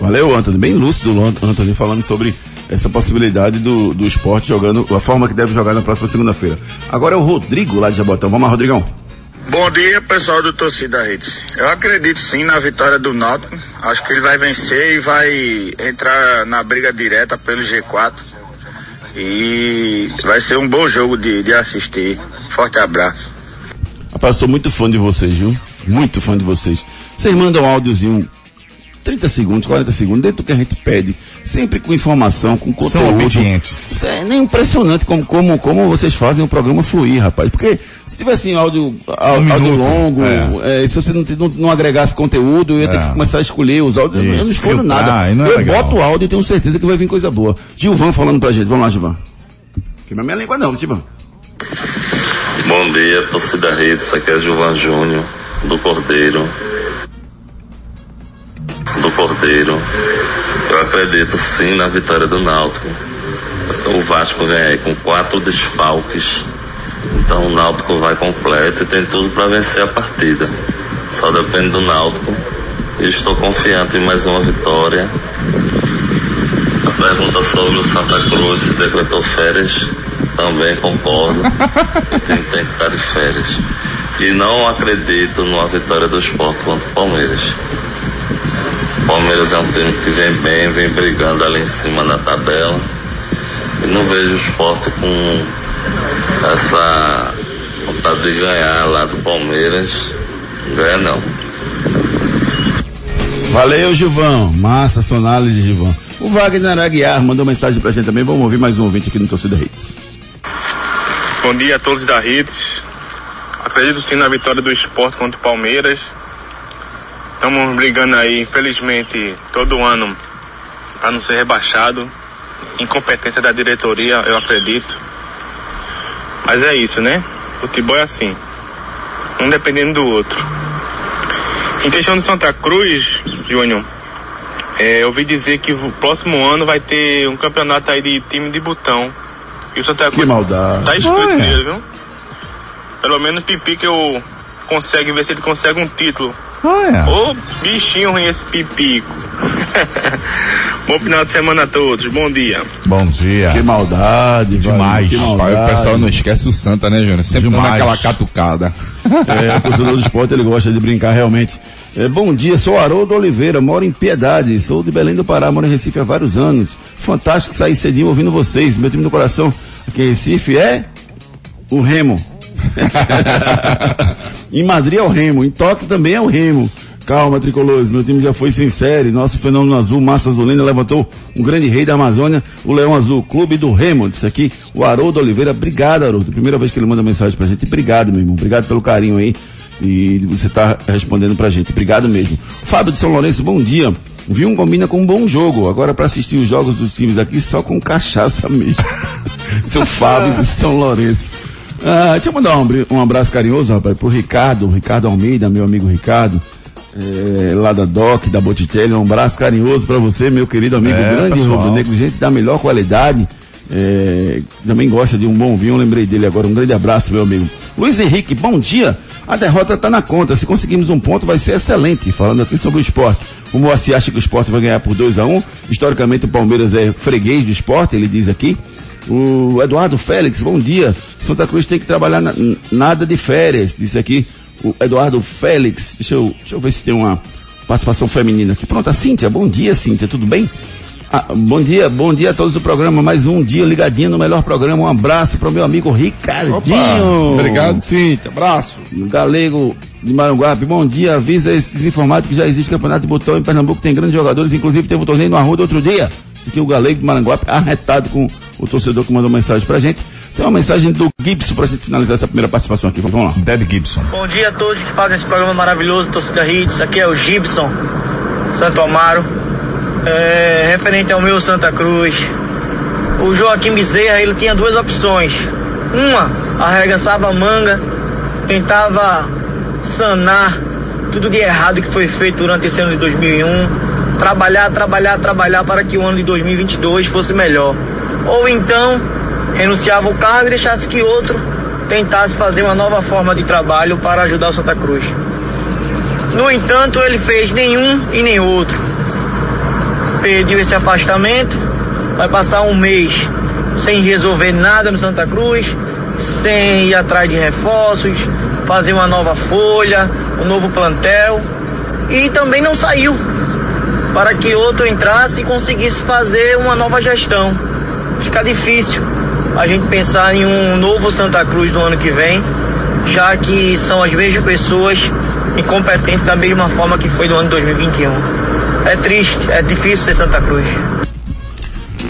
Valeu, Anthony. Bem lúcido, o Anthony, falando sobre essa possibilidade do, do esporte jogando, a forma que deve jogar na próxima segunda-feira. Agora é o Rodrigo lá de Jabotão. Vamos lá, Rodrigão. Bom dia, pessoal do Torcida Hits. Eu acredito sim na vitória do Náutico. Acho que ele vai vencer e vai entrar na briga direta pelo G4. E vai ser um bom jogo de, de assistir. Forte abraço. Rapaz, sou muito fã de vocês, viu? Muito fã de vocês. Vocês mandam áudiozinho 30 segundos, 40 segundos, dentro do que a gente pede, sempre com informação, com conteúdo. São obedientes. Isso é nem impressionante como, como, como vocês fazem o programa fluir, rapaz. Porque se tivesse áudio, áudio, Um áudio minuto, longo, é. é, se você não, não, não agregasse conteúdo, eu ia ter É. que começar a escolher os áudios. eu não Isso, escolho filtrar, nada. não é eu legal. boto o áudio e tenho certeza que vai vir coisa boa. Gilvan falando pra gente. Vamos lá, Gilvan. Queima minha língua não, Gilvan. Bom dia, torcida rede, isso aqui é Gilvan Júnior, do Cordeiro. Do Cordeiro. Eu acredito sim na vitória do Náutico. O Vasco ganha aí com quatro desfalques. Então o Náutico vai completo e tem tudo para vencer a partida. Só depende do Náutico. E estou confiante em mais uma vitória. A pergunta sobre o Santa Cruz se decretou férias, também concordo. O time tem que estar de férias. E não acredito numa vitória do esporte contra o Palmeiras. O Palmeiras é um time que vem bem, vem brigando ali em cima na tabela. E não vejo o esporte com essa vontade de ganhar lá do Palmeiras. Ganha não. Valeu, Gilvão. Massa sua análise, Gilvão. O Wagner Aguiar mandou mensagem pra gente também. Vamos ouvir mais um ouvinte aqui no Torcida Hits. Bom dia a todos da Hits. Acredito sim na vitória do esporte contra o Palmeiras. Estamos brigando aí, infelizmente, todo ano para não ser rebaixado. Incompetência da diretoria, eu acredito. Mas é isso, né? Futebol é assim. Um dependendo do outro. Em questão do Santa Cruz, Júnior, é, eu ouvi dizer que o próximo ano vai ter um campeonato aí de time de botão. E o Santa Que Cruz maldade. Tá escrito nele, viu? Pelo menos Pipi que eu consegue ver se ele consegue um título. Olha. Ô, bichinho ruim esse Pipico. Bom final de semana a todos. Bom dia. Bom dia. Que maldade, Demais. Que maldade. o pessoal não esquece o Santa, né, Júnior? Sempre dando Demais. aquela catucada. É, o torcedor do esporte, ele gosta de brincar realmente. É, bom dia, sou Haroldo Oliveira, moro em Piedade, sou de Belém do Pará, moro em Recife há vários anos. Fantástico sair cedinho ouvindo vocês. Meu time do coração aqui em Recife é o Remo. em Madrid é o Remo, em Tóquio também é o Remo. Calma, tricolores, meu time já foi sem série. Nosso fenômeno azul, Massa Azulina, levantou um grande rei da Amazônia, o Leão Azul, clube do Remo. Disse aqui o Haroldo Oliveira. Obrigado, Haroldo. Primeira vez que ele manda mensagem pra gente. Obrigado, meu irmão. Obrigado pelo carinho aí. E você tá respondendo pra gente. Obrigado mesmo. Fábio de São Lourenço, bom dia. Vi um combina com um bom jogo. Agora para assistir os jogos dos times aqui só com cachaça mesmo. Seu Fábio de São Lourenço. Ah, deixa eu mandar um, um abraço carinhoso, rapaz, pro Ricardo, Ricardo Almeida, meu amigo Ricardo, eh, lá da DOC, da Botticelli, um abraço carinhoso pra você, meu querido amigo, É, grande pessoal. rubro-negro, gente da melhor qualidade, eh, também gosta de um bom vinho, lembrei dele agora, um grande abraço, meu amigo. Luiz Henrique, bom dia, a derrota tá na conta, se conseguirmos um ponto vai ser excelente, falando aqui sobre o esporte. O Moacir acha que o esporte vai ganhar por 2 a 1 um. historicamente o Palmeiras é freguês do esporte, ele diz aqui, o Eduardo Félix, bom dia. Santa Cruz tem que trabalhar na- nada de férias. Disse aqui o Eduardo Félix. Deixa eu, deixa eu ver se tem uma participação feminina aqui. Pronto, a Cíntia. Bom dia, Cíntia. Tudo bem? Ah, bom dia, bom dia a todos do programa. Mais um dia ligadinho no melhor programa. Um abraço para o meu amigo Ricardinho. Obrigado, Cíntia. Abraço. Galego de Maranguape, bom dia. Avisa esses desinformados que já existe campeonato de botão em Pernambuco, tem grandes jogadores, inclusive teve um torneio no Arruda outro dia. É o Galego de Maranguape, arretado com o torcedor que mandou mensagem pra gente. Tem uma mensagem do Gibson pra gente finalizar essa primeira participação aqui. Vamos lá. Dead Gibson. Bom dia a todos que fazem esse programa maravilhoso, Torcida Hits. Aqui é o Gibson, Santo Amaro. É, referente ao meu Santa Cruz. O Joaquim Bezerra, ele tinha duas opções. Uma, arregaçava a manga, tentava sanar tudo de errado que foi feito durante esse ano de 2001. Trabalhar, trabalhar, trabalhar para que o ano de 2022 fosse melhor. Ou então, renunciava o cargo e deixasse que outro tentasse fazer uma nova forma de trabalho para ajudar o Santa Cruz. No entanto, ele fez nenhum e nem outro. Pediu esse afastamento, vai passar um mês sem resolver nada no Santa Cruz, sem ir atrás de reforços, fazer uma nova folha, um novo plantel, e também não saiu para que outro entrasse e conseguisse fazer uma nova gestão. Fica difícil a gente pensar em um novo Santa Cruz no ano que vem, já que são as mesmas pessoas incompetentes da mesma forma que foi no ano de 2021. É triste, é difícil ser Santa Cruz.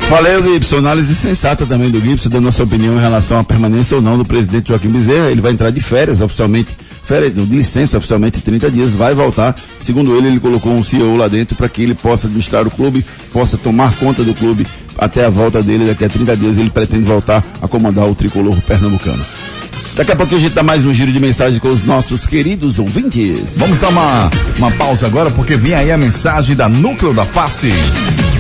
Valeu, Gibson. Análise sensata também do Gibson, dando nossa opinião em relação à permanência ou não do presidente Joaquim Bezerra. Ele vai entrar de férias oficialmente, férias, de licença oficialmente 30 dias, vai voltar. Segundo ele, ele colocou um CEO lá dentro para que ele possa administrar o clube, possa tomar conta do clube até a volta dele. Daqui a 30 dias ele pretende voltar a comandar o tricolor pernambucano. Daqui a pouco a gente dá mais um giro de mensagem com os nossos queridos ouvintes. Vamos dar uma, uma pausa agora porque vem aí a mensagem da Núcleo da Face.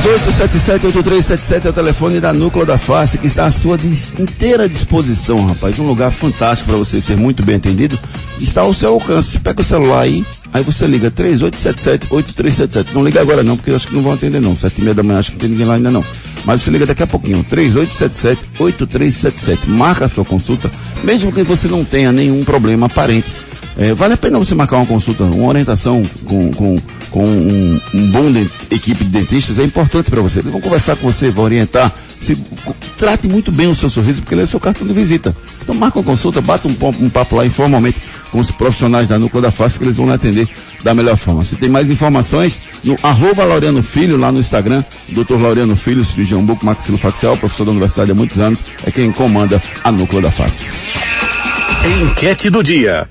3877-8377 é o telefone da Núcleo da Face que está à sua inteira disposição, rapaz. Um lugar fantástico para você ser muito bem atendido. Está ao seu alcance. Pega o celular aí, aí você liga 3877-8377. Não liga agora não, porque eu acho que não vão atender não. Sete e meia da manhã acho que não tem ninguém lá ainda não. Mas você liga daqui a pouquinho. 3877-8377. Marca a sua consulta, mesmo que você não tenha nenhum problema aparente. É, vale a pena você marcar uma consulta, uma orientação com, com, com um, um bom de, equipe de dentistas é importante para você. Eles vão conversar com você, vão orientar. Se, trate muito bem o seu sorriso, porque ele é seu cartão de visita. Então marca uma consulta, bata um, um papo lá informalmente com os profissionais da Núcleo da Face, que eles vão lhe atender da melhor forma. Se tem mais informações, no arroba Laureano Filho, lá no Instagram, Dr. Laureano Filho, cirurgião buco maxilofacial, professor da universidade há muitos anos, é quem comanda a Núcleo da Face. Enquete do dia.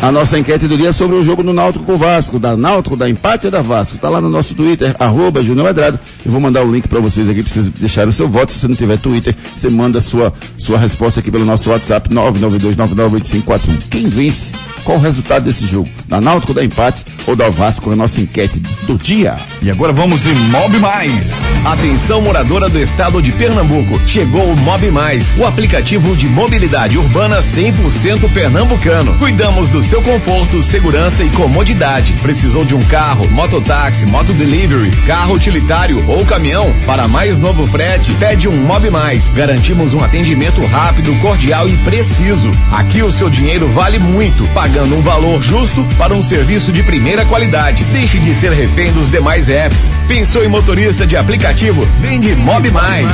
A nossa enquete do dia é sobre o jogo do Náutico com o Vasco, da Náutico, da empate ou da Vasco. Tá lá no nosso Twitter, arroba Júnior Medrado. Eu vou mandar o link para vocês aqui, para vocês deixarem o seu voto. Se você não tiver Twitter, você manda a sua, sua resposta aqui pelo nosso WhatsApp, 992998541. Quem vence? Qual o resultado desse jogo? Da Náutico, da empate ou da Vasco? É a nossa enquete do dia. E agora vamos de Mob Mais. Atenção moradora do estado de Pernambuco. Chegou o Mob Mais, o aplicativo de mobilidade urbana 100% pernambucano. Cuidamos do seu conforto, segurança e comodidade. Precisou de um carro, mototáxi, motodelivery, carro utilitário ou caminhão? Para mais novo frete, pede um Mob Mais. Garantimos um atendimento rápido, cordial e preciso. Aqui o seu dinheiro vale muito, pagando um valor justo para um serviço de primeira qualidade. Deixe de ser refém dos demais apps. Pensou em motorista de aplicativo? Vende Mob Mais.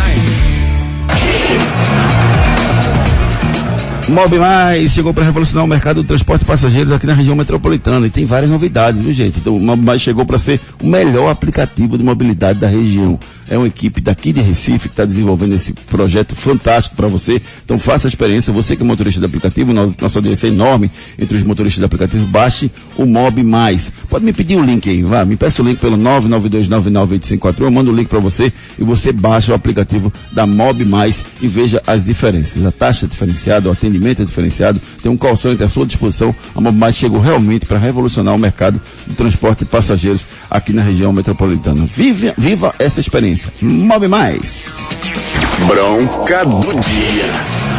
Mob Mais chegou para revolucionar o mercado do transporte de passageiros aqui na região metropolitana e tem várias novidades, viu gente? Então o Mob Mais chegou para ser o melhor aplicativo de mobilidade da região. É uma equipe daqui de Recife que está desenvolvendo esse projeto fantástico para você. Então faça a experiência, você que é motorista de aplicativo, nossa audiência é enorme entre os motoristas de aplicativo, baixe o Mob Mais. Pode me pedir o um link aí, vá, me peça o link pelo 992998541, eu mando o link para você e você baixa o aplicativo da Mob Mais e veja as diferenças. A taxa diferenciada, o atendimento é diferenciado, tem um call center à sua disposição. A Mob Mais chegou realmente para revolucionar o mercado de transporte de passageiros aqui na região metropolitana. Vive, viva essa experiência. Mob Mais. Bronca do dia.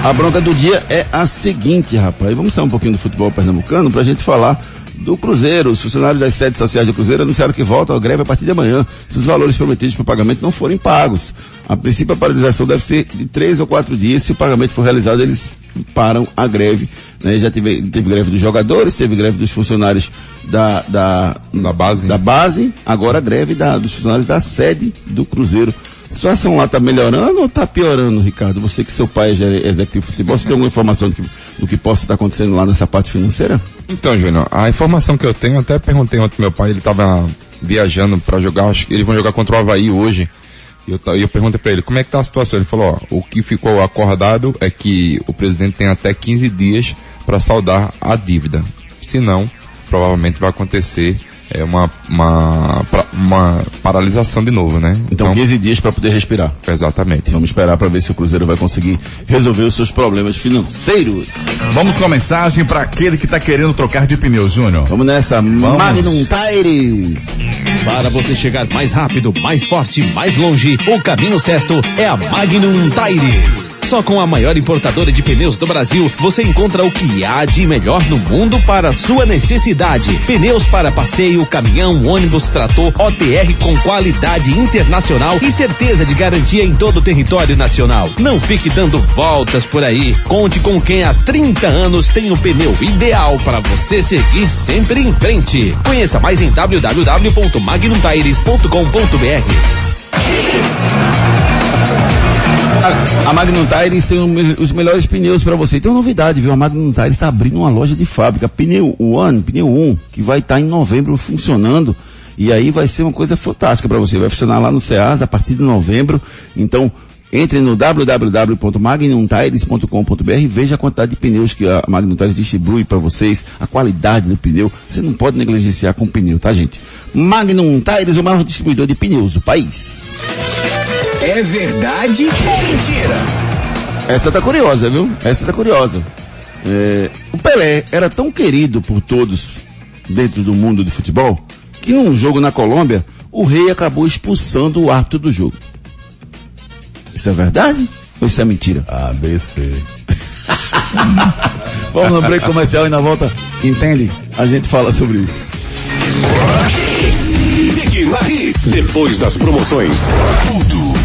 A bronca do dia é a seguinte, rapaz. Vamos sair um pouquinho do futebol pernambucano para a gente falar do Cruzeiro. Os funcionários das sedes sociais do Cruzeiro anunciaram que voltam à greve a partir de amanhã, se os valores prometidos para o pagamento não forem pagos. A princípio, a paralisação deve ser de três ou quatro dias. Se o pagamento for realizado, eles param a greve. Né? Já teve, teve greve dos jogadores, teve greve dos funcionários da, da, da base. Da base, agora a greve da, dos funcionários da sede do Cruzeiro. Situação lá está melhorando ou está piorando, Ricardo? Você que seu pai é executivo de futebol, você tem alguma informação do que, do que possa estar tá acontecendo lá nessa parte financeira? Então, Júnior, a informação que eu tenho, até perguntei ontem meu pai, ele estava viajando para jogar, acho que eles vão jogar contra o Havaí hoje. E eu, eu perguntei para ele, como é que tá a situação? Ele falou, ó, o que ficou acordado é que o presidente tem até 15 dias para saldar a dívida. Se não, provavelmente vai acontecer é uma, uma, uma paralisação de novo, né? Então, então 15 dias para poder respirar. Exatamente. Vamos esperar para ver se o Cruzeiro vai conseguir resolver os seus problemas financeiros. Vamos com a mensagem para aquele que está querendo trocar de pneu, Júnior. Vamos nessa, Vamos. Magnum Tires. Para você chegar mais rápido, mais forte, mais longe, o caminho certo é a Magnum Tires. Só com a maior importadora de pneus do Brasil, você encontra o que há de melhor no mundo para sua necessidade. Pneus para passeio, caminhão, ônibus, trator, OTR com qualidade internacional e certeza de garantia em todo o território nacional. Não fique dando voltas por aí. Conte com quem há 30 anos tem o pneu ideal para você seguir sempre em frente. Conheça mais em www.magnumtires.com.br. A, Magnum Tires tem os melhores pneus para você. Tem uma novidade, viu? A Magnum Tires está abrindo uma loja de fábrica, pneu One, pneu 1, que vai estar tá em novembro funcionando. E aí vai ser uma coisa fantástica para você. Vai funcionar lá no Ceasa a partir de novembro. Então, entre no www.magnumtires.com.br e veja a quantidade de pneus que a Magnum Tires distribui para vocês, a qualidade do pneu. Você não pode negligenciar com pneu, tá gente? Magnum Tires, o maior distribuidor de pneus do país. É verdade ou mentira? Essa tá curiosa, viu? Essa tá curiosa. É, o Pelé era tão querido por todos dentro do mundo de futebol que num jogo na Colômbia o rei acabou expulsando o árbitro do jogo. Isso é verdade ou isso é mentira? ABC. Vamos no break comercial e na volta, entende? A gente fala sobre isso. Depois das promoções, tudo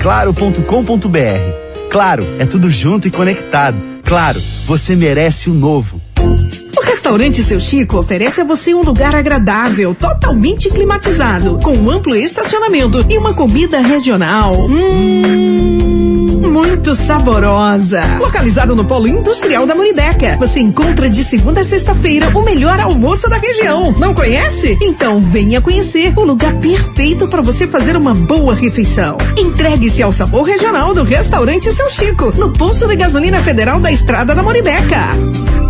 claro.com.br. Claro, é tudo junto e conectado. Claro, você merece o novo. O restaurante Seu Chico oferece a você um lugar agradável, totalmente climatizado, com um amplo estacionamento e uma comida regional. Hum, muito saborosa. Localizado no Polo Industrial da Muribeca, você encontra de segunda a sexta-feira o melhor almoço da região. Não conhece? Então venha conhecer o lugar perfeito para você fazer uma boa refeição. Entregue-se ao sabor regional do restaurante Seu Chico, no posto de gasolina federal da Estrada da Moribeca.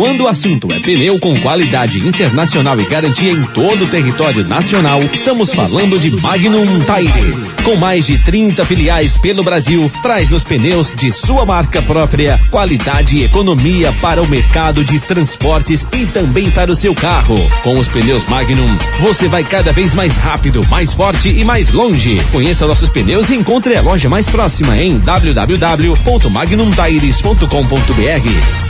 Quando o assunto é pneu com qualidade internacional e garantia em todo o território nacional, estamos falando de Magnum Tires. Com mais de 30 filiais pelo Brasil, traz nos pneus de sua marca própria qualidade e economia para o mercado de transportes e também para o seu carro. Com os pneus Magnum, você vai cada vez mais rápido, mais forte e mais longe. Conheça nossos pneus e encontre a loja mais próxima em www.magnumtires.com.br.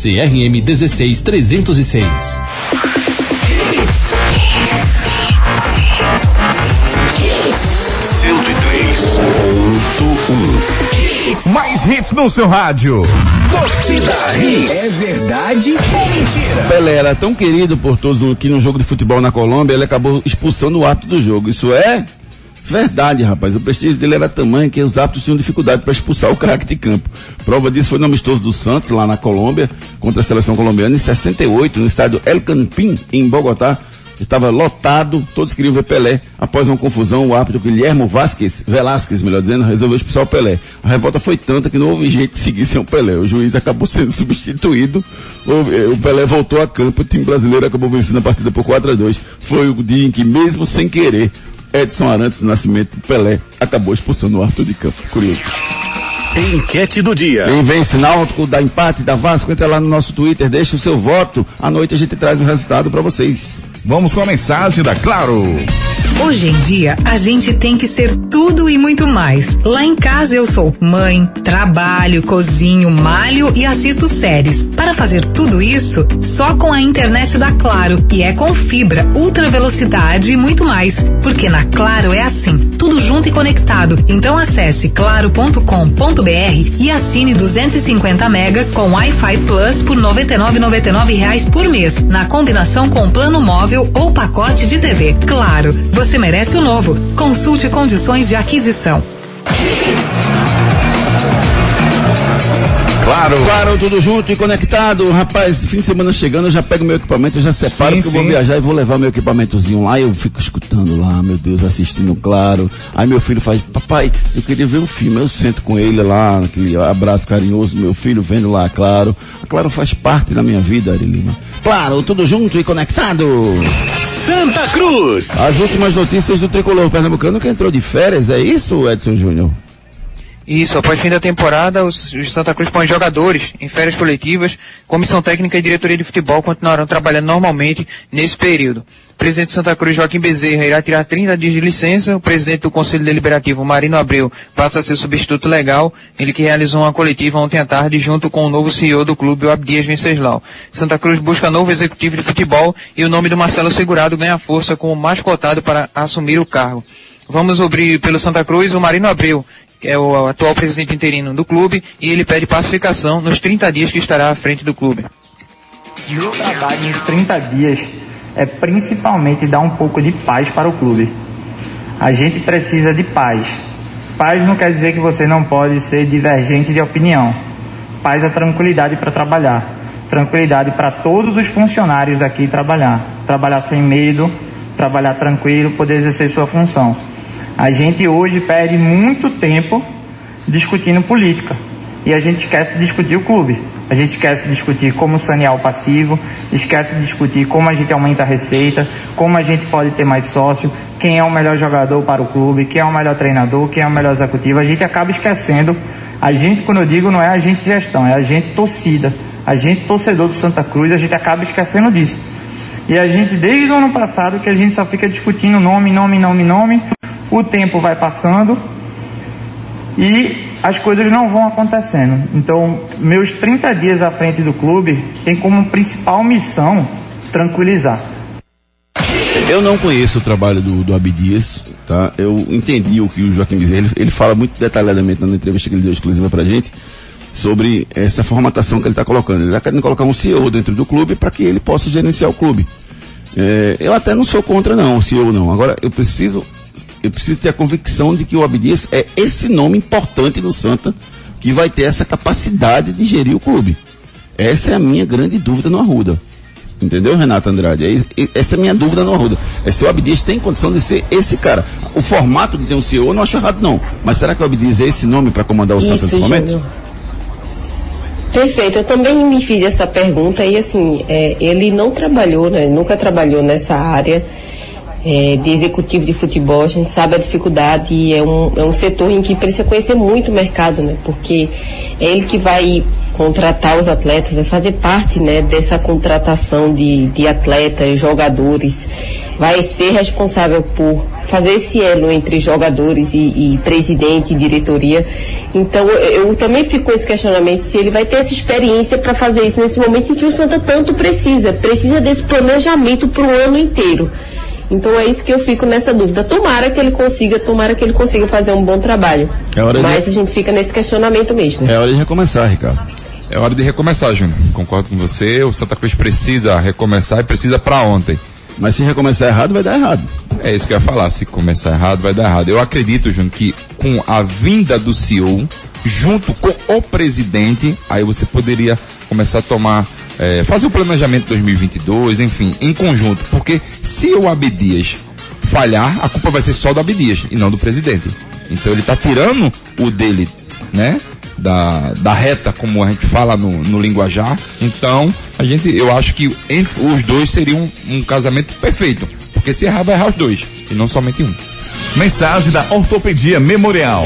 CRM 16306. Mais hits no seu rádio. Torcida Hits. É verdade ou mentira? Pelé era tão querido por todos que no jogo de futebol na Colômbia, ele acabou expulsando o árbitro do jogo. Isso é verdade, rapaz. O prestígio dele era tamanho que os árbitros tinham dificuldade para expulsar o craque de campo. Prova disso foi no amistoso do Santos, lá na Colômbia, contra a seleção colombiana, em 68, no estádio El Campín, em Bogotá. Estava lotado, todos queriam ver Pelé. Após uma confusão, o árbitro Guilhermo Vasquez, Velasquez, melhor dizendo, resolveu expulsar o Pelé. A revolta foi tanta que não houve jeito de seguir sem o Pelé. O juiz acabou sendo substituído. O, o Pelé voltou a campo, o time brasileiro acabou vencendo a partida por 4 a 2 Foi o dia em que, mesmo sem querer, Edson Arantes Nascimento Pelé acabou expulsando o árbitro de campo. Curioso. Enquete do dia. Quem vence Náutico, dá empate, dá Vasco, entra lá no nosso Twitter, deixa o seu voto. À noite a gente traz o resultado para vocês. Vamos com a mensagem da Claro. Hoje em dia, a gente tem que ser tudo e muito mais. Lá em casa eu sou mãe, trabalho, cozinho, malho e assisto séries. Para fazer tudo isso, só com a internet da Claro. E é com fibra, ultra velocidade e muito mais. Porque na Claro é assim, tudo junto e conectado. Então acesse claro.com.br e assine 250 mega com Wi-Fi Plus por 99,99 reais por mês, na combinação com plano móvel ou pacote de TV. Claro, você merece o novo. Consulte condições de aquisição. Claro. Claro, tudo junto e conectado. Rapaz, fim de semana chegando, eu já pego meu equipamento, eu já separo Sim, que eu vou viajar e vou levar meu equipamentozinho lá. Eu fico escutando lá, meu Deus, assistindo Claro. Aí meu filho faz, papai, eu queria ver um filme. Eu sento com ele lá, aquele abraço carinhoso, meu filho vendo lá, Claro. A Claro faz parte da minha vida, Ari Lima. Claro, tudo junto e conectado. Santa Cruz. As últimas notícias do tricolor pernambucano que entrou de férias, é isso, Edson Júnior? Isso, após o fim da temporada, os, os Santa Cruz põem jogadores em férias coletivas, comissão técnica e diretoria de futebol continuarão trabalhando normalmente nesse período. O presidente de Santa Cruz, Joaquim Bezerra, irá tirar 30 dias de licença. O presidente do Conselho Deliberativo, Marino Abreu, passa a ser substituto legal. Ele que realizou uma coletiva ontem à tarde junto com o novo CEO do clube, o Abdias Venceslau. Santa Cruz busca novo executivo de futebol e o nome do Marcelo Segurado ganha força como mais cotado para assumir o cargo. Vamos ouvir pelo Santa Cruz o Marino Abreu, que é o atual presidente interino do clube, e ele pede pacificação nos 30 dias que estará à frente do clube. Meu trabalho nos 30 dias é principalmente dar um pouco de paz para o clube. A gente precisa de paz. Paz não quer dizer que você não pode ser divergente de opinião. Paz é tranquilidade para trabalhar. Tranquilidade para todos os funcionários daqui trabalhar. Trabalhar sem medo, trabalhar tranquilo, poder exercer sua função. A gente hoje perde muito tempo discutindo política e a gente esquece de discutir o clube. A gente esquece de discutir como sanear o passivo, esquece de discutir como a gente aumenta a receita, como a gente pode ter mais sócio, quem é o melhor jogador para o clube, quem é o melhor treinador, quem é o melhor executivo. A gente acaba esquecendo. A gente, quando eu digo, não é a gente gestão, é a gente torcida. A gente torcedor do Santa Cruz, a gente acaba esquecendo disso. E a gente, desde o ano passado, que a gente só fica discutindo nome, nome, nome, nome, o tempo vai passando e as coisas não vão acontecendo. Então, meus 30 dias à frente do clube tem como principal missão tranquilizar. Eu não conheço o trabalho do, do Abdias, tá? Eu entendi o que o Joaquim Bezerra, ele, ele fala muito detalhadamente na entrevista que ele deu exclusiva pra gente, sobre essa formatação que ele está colocando. Ele está querendo colocar um CEO dentro do clube para que ele possa gerenciar o clube. É, eu até não sou contra não, o CEO não. Agora, eu preciso eu preciso ter a convicção de que o Abdias é esse nome importante no Santa que vai ter essa capacidade de gerir o clube. Essa é a minha grande dúvida no Arruda. Entendeu, Renato Andrade? É, essa é a minha dúvida no Arruda. É se o Abdias tem condição de ser esse cara. O formato de ter um CEO eu não acho errado não. Mas será que o Abdias é esse nome para comandar o Santa nesse momento? Perfeito, eu também me fiz essa pergunta e assim, é, ele não trabalhou, né, nunca trabalhou nessa área é, de executivo de futebol, a gente sabe a dificuldade e é um, é um setor em que precisa conhecer muito o mercado, né? Porque é ele que vai contratar os atletas, vai fazer parte né, dessa contratação de, de atletas, jogadores, vai ser responsável por fazer esse elo entre jogadores e, e presidente e diretoria. Então eu, eu, também fico com esse questionamento se ele vai ter essa experiência para fazer isso nesse momento em que o Santa tanto precisa, precisa desse planejamento para o ano inteiro. Então é isso que eu fico nessa dúvida. Tomara que ele consiga, tomara que ele consiga fazer um bom trabalho. É Mas de... a gente fica nesse questionamento mesmo. É hora de recomeçar, Ricardo. É hora de recomeçar, Júnior. Concordo com você. O Santa Cruz precisa recomeçar e precisa para ontem. Mas se recomeçar errado, vai dar errado. É isso que eu ia falar. Se começar errado, vai dar errado. Eu acredito, Júnior, que com a vinda do CEO, junto com o presidente, aí você poderia começar a tomar é, fazer o planejamento 2022, enfim, em conjunto, porque se o Abdias falhar, a culpa vai ser só do Abdias e não do presidente. Então ele está tirando o dele, né? Da, da reta, como a gente fala no, no linguajar. Então, a gente, eu acho que entre, os dois seriam um, um casamento perfeito. Porque se errar, vai errar os dois, e não somente um. Mensagem da Ortopedia Memorial.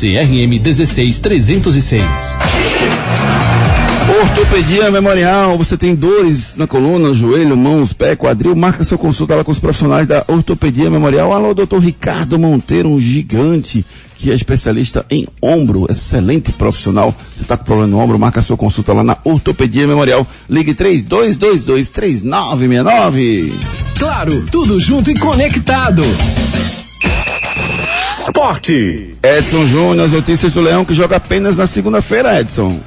CRM 16306. Ortopedia Memorial, você tem dores na coluna, joelho, mãos, pé, quadril, marca seu consulta lá com os profissionais da Ortopedia Memorial. Alô, doutor Ricardo Monteiro, um gigante que é especialista em ombro, excelente profissional. Você está com problema no ombro, marca sua consulta lá na Ortopedia Memorial. Ligue 32223969. Claro, tudo junto e conectado. Esporte. Edson Júnior, as notícias do Leão que joga apenas na segunda-feira, Edson.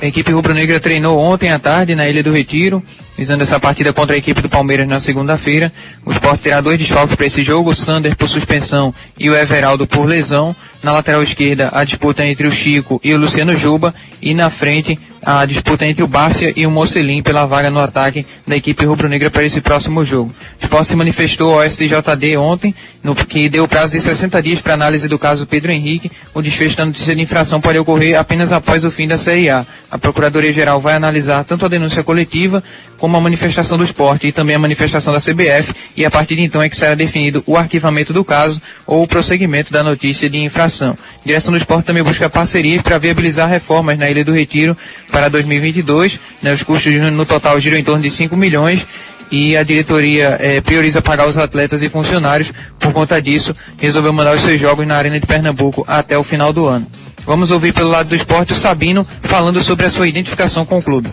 A equipe rubro-negra treinou ontem à tarde na Ilha do Retiro, visando essa partida contra a equipe do Palmeiras na segunda-feira. O Sport terá dois desfalques para esse jogo, o Sander por suspensão e o Everaldo por lesão. Na lateral esquerda, a disputa entre o Chico e o Luciano Juba. E na frente, a disputa entre o Bárcia e o Mocelin pela vaga no ataque da equipe rubro-negra para esse próximo jogo. O Sport se manifestou ao STJD ontem, no que deu prazo de 60 dias para análise do caso Pedro Henrique. O desfecho da notícia de infração pode ocorrer apenas após o fim da Série A. A Procuradoria-Geral vai analisar tanto a denúncia coletiva como uma manifestação do esporte e também a manifestação da CBF, e a partir de então é que será definido o arquivamento do caso ou o prosseguimento da notícia de infração. A direção do esporte também busca parcerias para viabilizar reformas na Ilha do Retiro para 2022. Né, os custos no total giram em torno de 5 milhões e a diretoria eh, prioriza pagar os atletas e funcionários. Por conta disso, resolveu mandar os seus jogos na Arena de Pernambuco até o final do ano. Vamos ouvir pelo lado do esporte o Sabino falando sobre a sua identificação com o clube.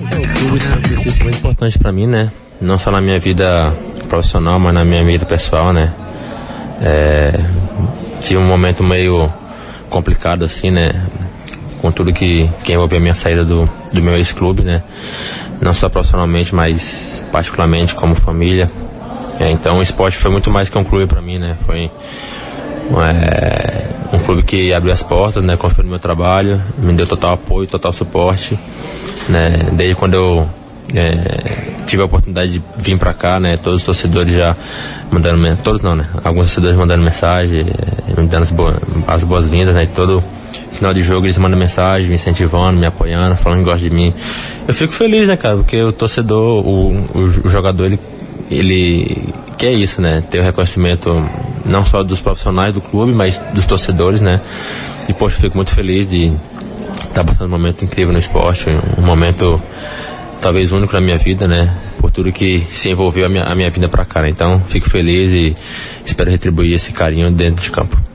O clube é muito importante para mim, né? Não só na minha vida profissional, mas na minha vida pessoal, né? É, tive um momento meio complicado assim, né? Com tudo que, que envolveu a minha saída do, do meu ex-clube, né? Não só profissionalmente, mas particularmente como família. É, então o esporte foi muito mais que um clube para mim, né? Foi é, um clube que abriu as portas, né? Confiou no meu trabalho, me deu total apoio, total suporte, né? Desde quando eu é, tive a oportunidade de vir para cá, né? Todos os torcedores já mandando, todos não, né? Alguns torcedores mandando mensagem, é, me dando as, boas, as boas-vindas, né? Todo final de jogo eles mandam mensagem, me incentivando, me apoiando, falando que gostam de mim. Eu fico feliz, né, cara? Porque o torcedor, o, o jogador, ele, ele quer isso, né? Ter o reconhecimento não só dos profissionais do clube, mas dos torcedores, né? E, poxa, fico muito feliz de estar passando um momento incrível no esporte, um momento talvez único na minha vida, né? Por tudo que se envolveu a minha, a minha vida para cá. Né? Então, fico feliz e espero retribuir esse carinho dentro de campo.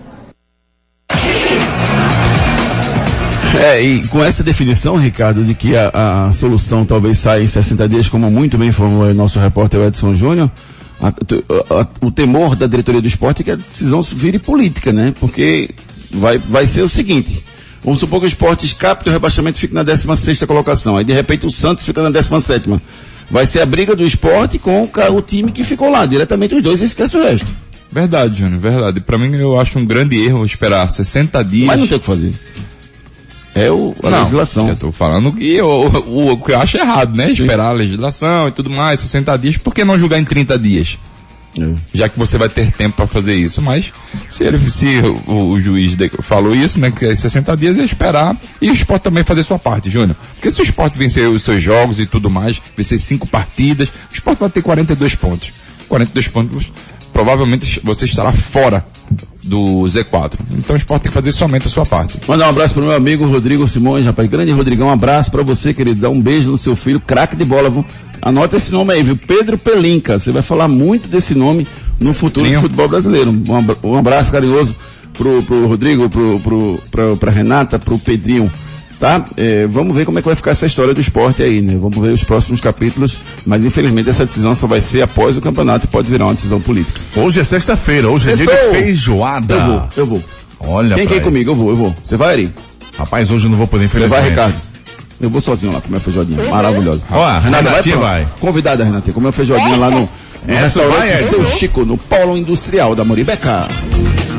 É, e com essa definição, Ricardo, de que a, a solução talvez saia em 60 dias, como muito bem informou o nosso repórter Edson Júnior, a, a, o temor da diretoria do esporte é que a decisão vire política, né? Porque vai, vai ser o seguinte, vamos supor que o esporte escape do rebaixamento e fique na 16 colocação, aí de repente o Santos fica na 17 Vai ser a briga do esporte com o, o time que ficou lá, diretamente os dois e esquece o resto. Verdade, Júnior, verdade. Para mim eu acho um grande erro esperar 60 dias. Mas não tem o que fazer. É o, a não, legislação. Eu tô falando que o, o, o que eu acho errado, né? Esperar a legislação e tudo mais, 60 dias, por que não julgar em 30 dias? É. Já que você vai ter tempo para fazer isso, mas se, ele, se o, o juiz de, falou isso, né, que é 60 dias, é esperar e o esporte também fazer sua parte, Júnior. Porque se o esporte vencer os seus jogos e tudo mais, vencer cinco partidas, o esporte vai ter 42 pontos. 42 pontos provavelmente você estará fora do Z4. Então o esporte tem que fazer somente a sua parte. Mandar um abraço para o meu amigo Rodrigo Simões, rapaz. Grande Rodrigão, um abraço para você, querido. Dá um beijo no seu filho, craque de bola. Viu? Anota esse nome aí, viu? Pedro Pelinca. Você vai falar muito desse nome no futuro do futebol brasileiro. Um abraço carinhoso pro, pro Rodrigo, pro, pro, pra, pra Renata, pro Pedrinho tá? É, vamos ver como é que vai ficar essa história do esporte aí, né? Vamos ver os próximos capítulos, mas infelizmente essa decisão só vai ser após o campeonato e pode virar uma decisão política. Hoje é sexta-feira, hoje é dia de feijoada. Eu vou, eu vou. Olha Quem quer ir comigo? Eu vou, eu vou. Você vai, Ari? Rapaz, hoje eu não vou poder, infelizmente. Você vai, Ricardo? Eu vou sozinho lá comer feijoadinha, maravilhosa. Ó, Renata vai, vai. Convidada, Renata, comer feijoadinha lá no, no restaurante vai, Seu Chico, no Polo Industrial da Moribeca.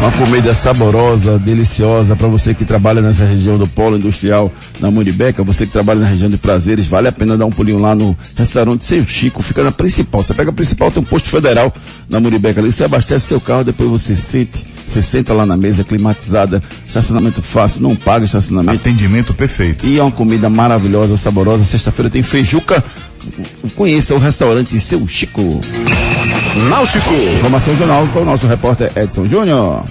Uma comida saborosa, deliciosa para você que trabalha nessa região do polo industrial da Muribeca, você que trabalha na região de prazeres, vale a pena dar um pulinho lá no restaurante Seu Chico, fica na principal. Você pega a principal, tem um posto federal na Muribeca ali, você abastece seu carro, depois você sente, você senta lá na mesa climatizada, estacionamento fácil, não paga estacionamento. Atendimento perfeito. E é uma comida maravilhosa, saborosa. Sexta-feira tem feijuca. Conheça o restaurante Seu Chico. Náutico. Informação jornal com o nosso repórter Edson Júnior.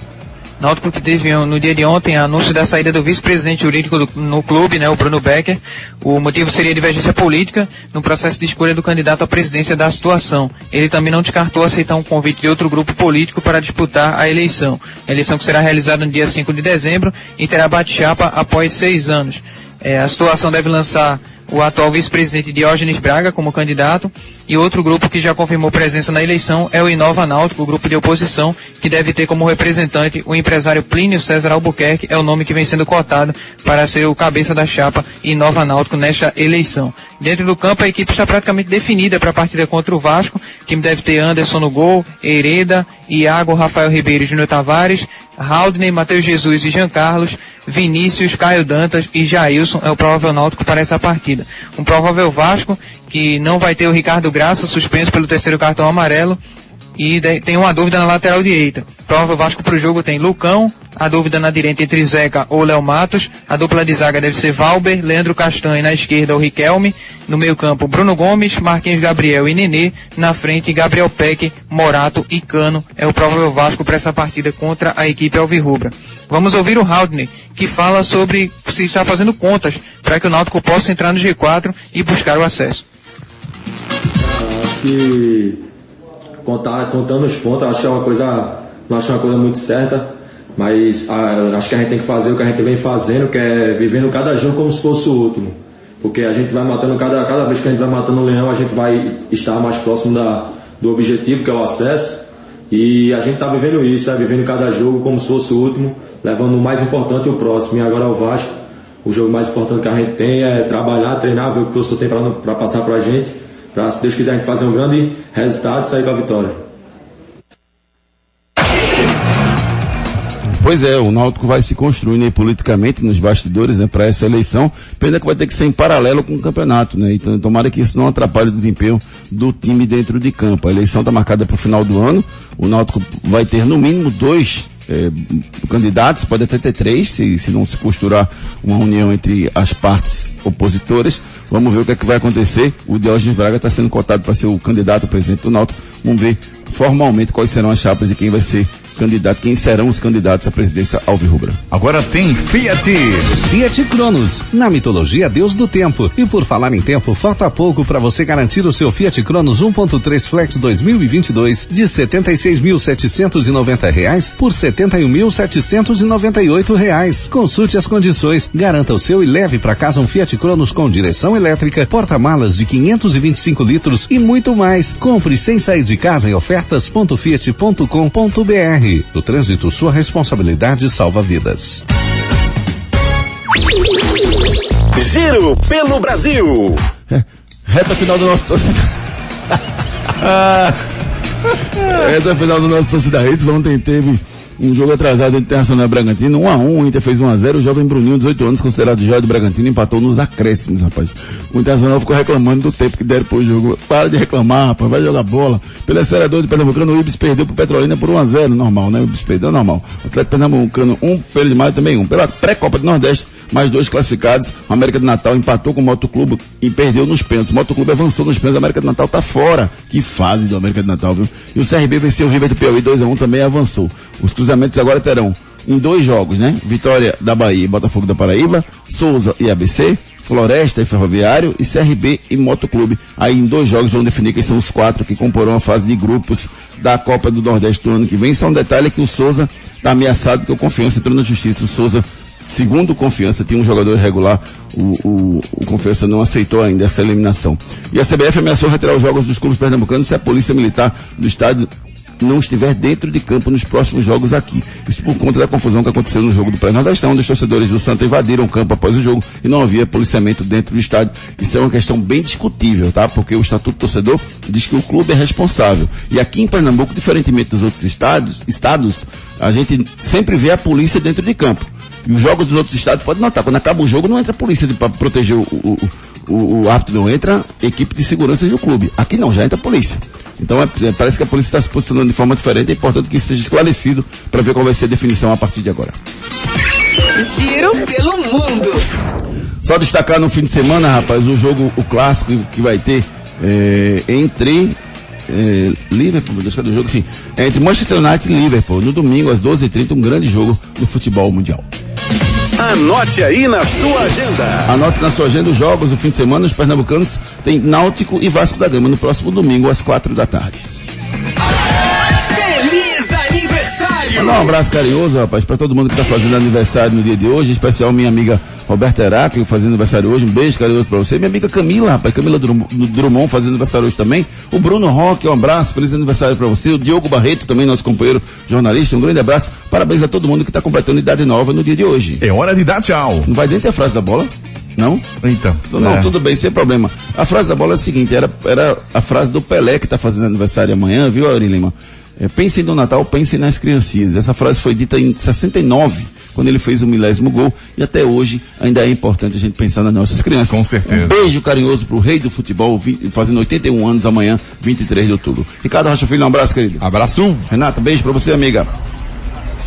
Náutico que teve no dia de ontem anúncio da saída do vice-presidente jurídico do, no clube, né, o Bruno Becker. O motivo seria divergência política no processo de escolha do candidato à presidência da situação. Ele também não descartou aceitar um convite de outro grupo político para disputar a eleição. A eleição que será realizada no dia 5 de dezembro e terá bate-chapa após seis anos. É, a situação deve lançar o atual vice-presidente Diógenes Braga como candidato E outro grupo que já confirmou presença na eleição é o Inova Náutico, o grupo de oposição, que deve ter como representante o empresário Plínio César Albuquerque, é o nome que vem sendo cotado para ser o cabeça da chapa Inova Náutico nesta eleição. Dentro do campo, a equipe está praticamente definida para a partida contra o Vasco. Time deve ter Anderson no gol, Hereda, Iago, Rafael Ribeiro e Júnior Tavares, Haldney, Matheus Jesus e Jean Carlos, Vinícius, Caio Dantas e Jailson é o provável náutico para essa partida. Um provável Vasco que não vai ter o Ricardo Graça suspenso pelo terceiro cartão amarelo e tem uma dúvida na lateral direita. Prova Vasco para o jogo tem Lucão, a dúvida na direita entre Zeca ou Léo Matos, a dupla de zaga deve ser Valber, Leandro Castanho na esquerda o Riquelme, no meio campo Bruno Gomes, Marquinhos Gabriel e Nenê, na frente Gabriel Peck, Morato e Cano é o provável Vasco para essa partida contra a equipe Alvirrubra. Vamos ouvir o Haldner, que fala sobre se está fazendo contas para que o Náutico possa entrar no G4 e buscar o acesso. Acho que contar, contando os pontos, acho que é uma coisa, não acho uma coisa muito certa, mas a, acho que a gente tem que fazer o que a gente vem fazendo, que é vivendo cada jogo como se fosse o último. Porque a gente vai matando cada, cada vez que a gente vai matando um leão, a gente vai estar mais próximo da, do objetivo, que é o acesso. E a gente está vivendo isso, é vivendo cada jogo como se fosse o último, levando o mais importante e o próximo. E agora é o Vasco. O jogo mais importante que a gente tem é trabalhar, treinar, ver o que o professor tem para passar para a gente para, se Deus quiser, a gente fazer um grande resultado e sair com a vitória. Pois é, o Náutico vai se construindo politicamente nos bastidores, né, para essa eleição. Pena que vai ter que ser em paralelo com o campeonato, né? Então, tomara que isso não atrapalhe o desempenho do time dentro de campo. A eleição está marcada para o final do ano. O Náutico vai ter no mínimo dois é, candidatos, pode até ter três, se, se não se costurar uma união entre as partes opositoras. Vamos ver o que é que vai acontecer. O Diógenes Braga está sendo cotado para ser o candidato a presidente do Náutico. Vamos ver formalmente quais serão as chapas e quem vai ser candidato, quem serão os candidatos à presidência Alvirrubra. Agora tem Fiat. Fiat Cronos, na mitologia Deus do Tempo. E por falar em tempo, falta pouco para você garantir o seu Fiat Cronos 1.3 Flex 2022 de 76.790 reais por 71.798 reais. Consulte as condições, garanta o seu e leve para casa um Fiat Cronos com direção elétrica, porta-malas de 525 litros e muito mais. Compre sem sair de casa em ofertas.fiat.com.br. No trânsito, sua responsabilidade salva vidas. Giro pelo Brasil. É, reta final do nosso torcida. reta final do nosso torcida Redes. Ontem teve um jogo atrasado Internacional Bragantino, 1 um a 1 um, o Inter fez 1 um a 0 o jovem Bruninho, 18 anos, considerado joia do Bragantino, empatou nos acréscimos, rapaz. O Internacional ficou reclamando do tempo que deram pro jogo. Para de reclamar, rapaz, vai jogar bola. Pelo acelerador de Pernambucano, o Ibis perdeu pro Petrolina por 1 a 0 normal, né? O Ibis perdeu normal. O Atlético Pernambucano, 1, um, Pelo de Maio também 1. Um. Pela pré-Copa do Nordeste, mais dois classificados. O América do Natal empatou com o Motoclube e perdeu nos pênaltis. O Motoclube avançou nos pênaltis. O América do Natal tá fora. Que fase do América do Natal, viu? E o CRB venceu o River do Piauí 2 a 1 também avançou. Os cruzamentos agora terão em dois jogos, né? Vitória da Bahia e Botafogo da Paraíba, Souza e ABC, Floresta e Ferroviário e CRB e Motoclube. Aí em dois jogos vão definir quem são os quatro que comporão a fase de grupos da Copa do Nordeste do ano que vem. Só um detalhe é que o Souza está ameaçado porque o Confiança entrou na justiça. O Souza segundo Confiança, tinha um jogador irregular, o, o, o, Confiança não aceitou ainda essa eliminação. E a CBF ameaçou retirar os jogos dos clubes pernambucanos se a Polícia Militar do Estado não estiver dentro de campo nos próximos jogos aqui. Isso por conta da confusão que aconteceu no jogo do Pré-Nordestão, onde os torcedores do Santa invadiram o campo após o jogo e não havia policiamento dentro do estádio. Isso é uma questão bem discutível, tá? Porque o Estatuto do Torcedor diz que o clube é responsável. E aqui em Pernambuco, diferentemente dos outros estados, estados, a gente sempre vê a polícia dentro de campo. E os jogos dos outros estados, pode notar, quando acaba o jogo não entra a polícia para proteger o, o, o, o árbitro, não entra equipe de segurança do clube. Aqui não, já entra a polícia. Então é, é, parece que a polícia está se posicionando de forma diferente, é importante que isso seja esclarecido para ver qual vai ser a definição a partir de agora. Giro pelo mundo. Só destacar no fim de semana, rapaz, o jogo, o clássico que vai ter é, entre é, Liverpool, deixa do jogo, sim, é entre Manchester United e Liverpool, no domingo às 12h30, um grande jogo do futebol mundial. Anote aí na sua agenda. Anote na sua agenda os jogos do fim de semana. Os pernambucanos têm Náutico e Vasco da Gama no próximo domingo às quatro da tarde. Mandar um abraço carinhoso, rapaz, pra todo mundo que tá fazendo aniversário no dia de hoje, em especial minha amiga Roberta Heráclio fazendo aniversário hoje. Um beijo carinhoso pra você. Minha amiga Camila, rapaz, Camila Drum- Drummond fazendo aniversário hoje também. O Bruno Roque, um abraço, feliz aniversário pra você. O Diogo Barreto, também nosso companheiro jornalista, um grande abraço. Parabéns a todo mundo que tá completando idade nova no dia de hoje. É hora de dar tchau. Não vai dentro a frase da bola? Não? Então. Não, é. tudo bem, sem problema. A frase da bola é a seguinte, era, era a frase do Pelé que está fazendo aniversário amanhã, viu, Aurim Lima? É, pensem no Natal, pensem nas criancinhas. Essa frase foi dita em 69, quando ele fez o milésimo gol, e até hoje ainda é importante a gente pensar nas nossas crianças. Com certeza. Um beijo carinhoso pro rei do futebol, fazendo 81 anos amanhã, 23 de outubro. Ricardo Rocha Filho, um abraço, querido. Abraço. Renata, beijo pra você, amiga.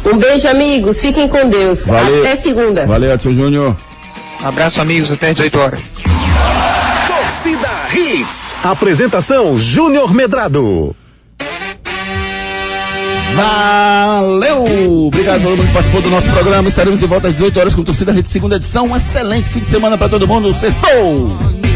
Um beijo, amigos. Fiquem com Deus. Valeu. Até segunda. Valeu, Edson Júnior. Abraço, amigos. Até 18 horas. Torcida Hits. Apresentação Júnior Medrado. Valeu! Obrigado todo mundo que participou do nosso programa. Estaremos de volta às 18 horas com Torcida Rede Segunda edição. Um excelente fim de semana para todo mundo. Sextou!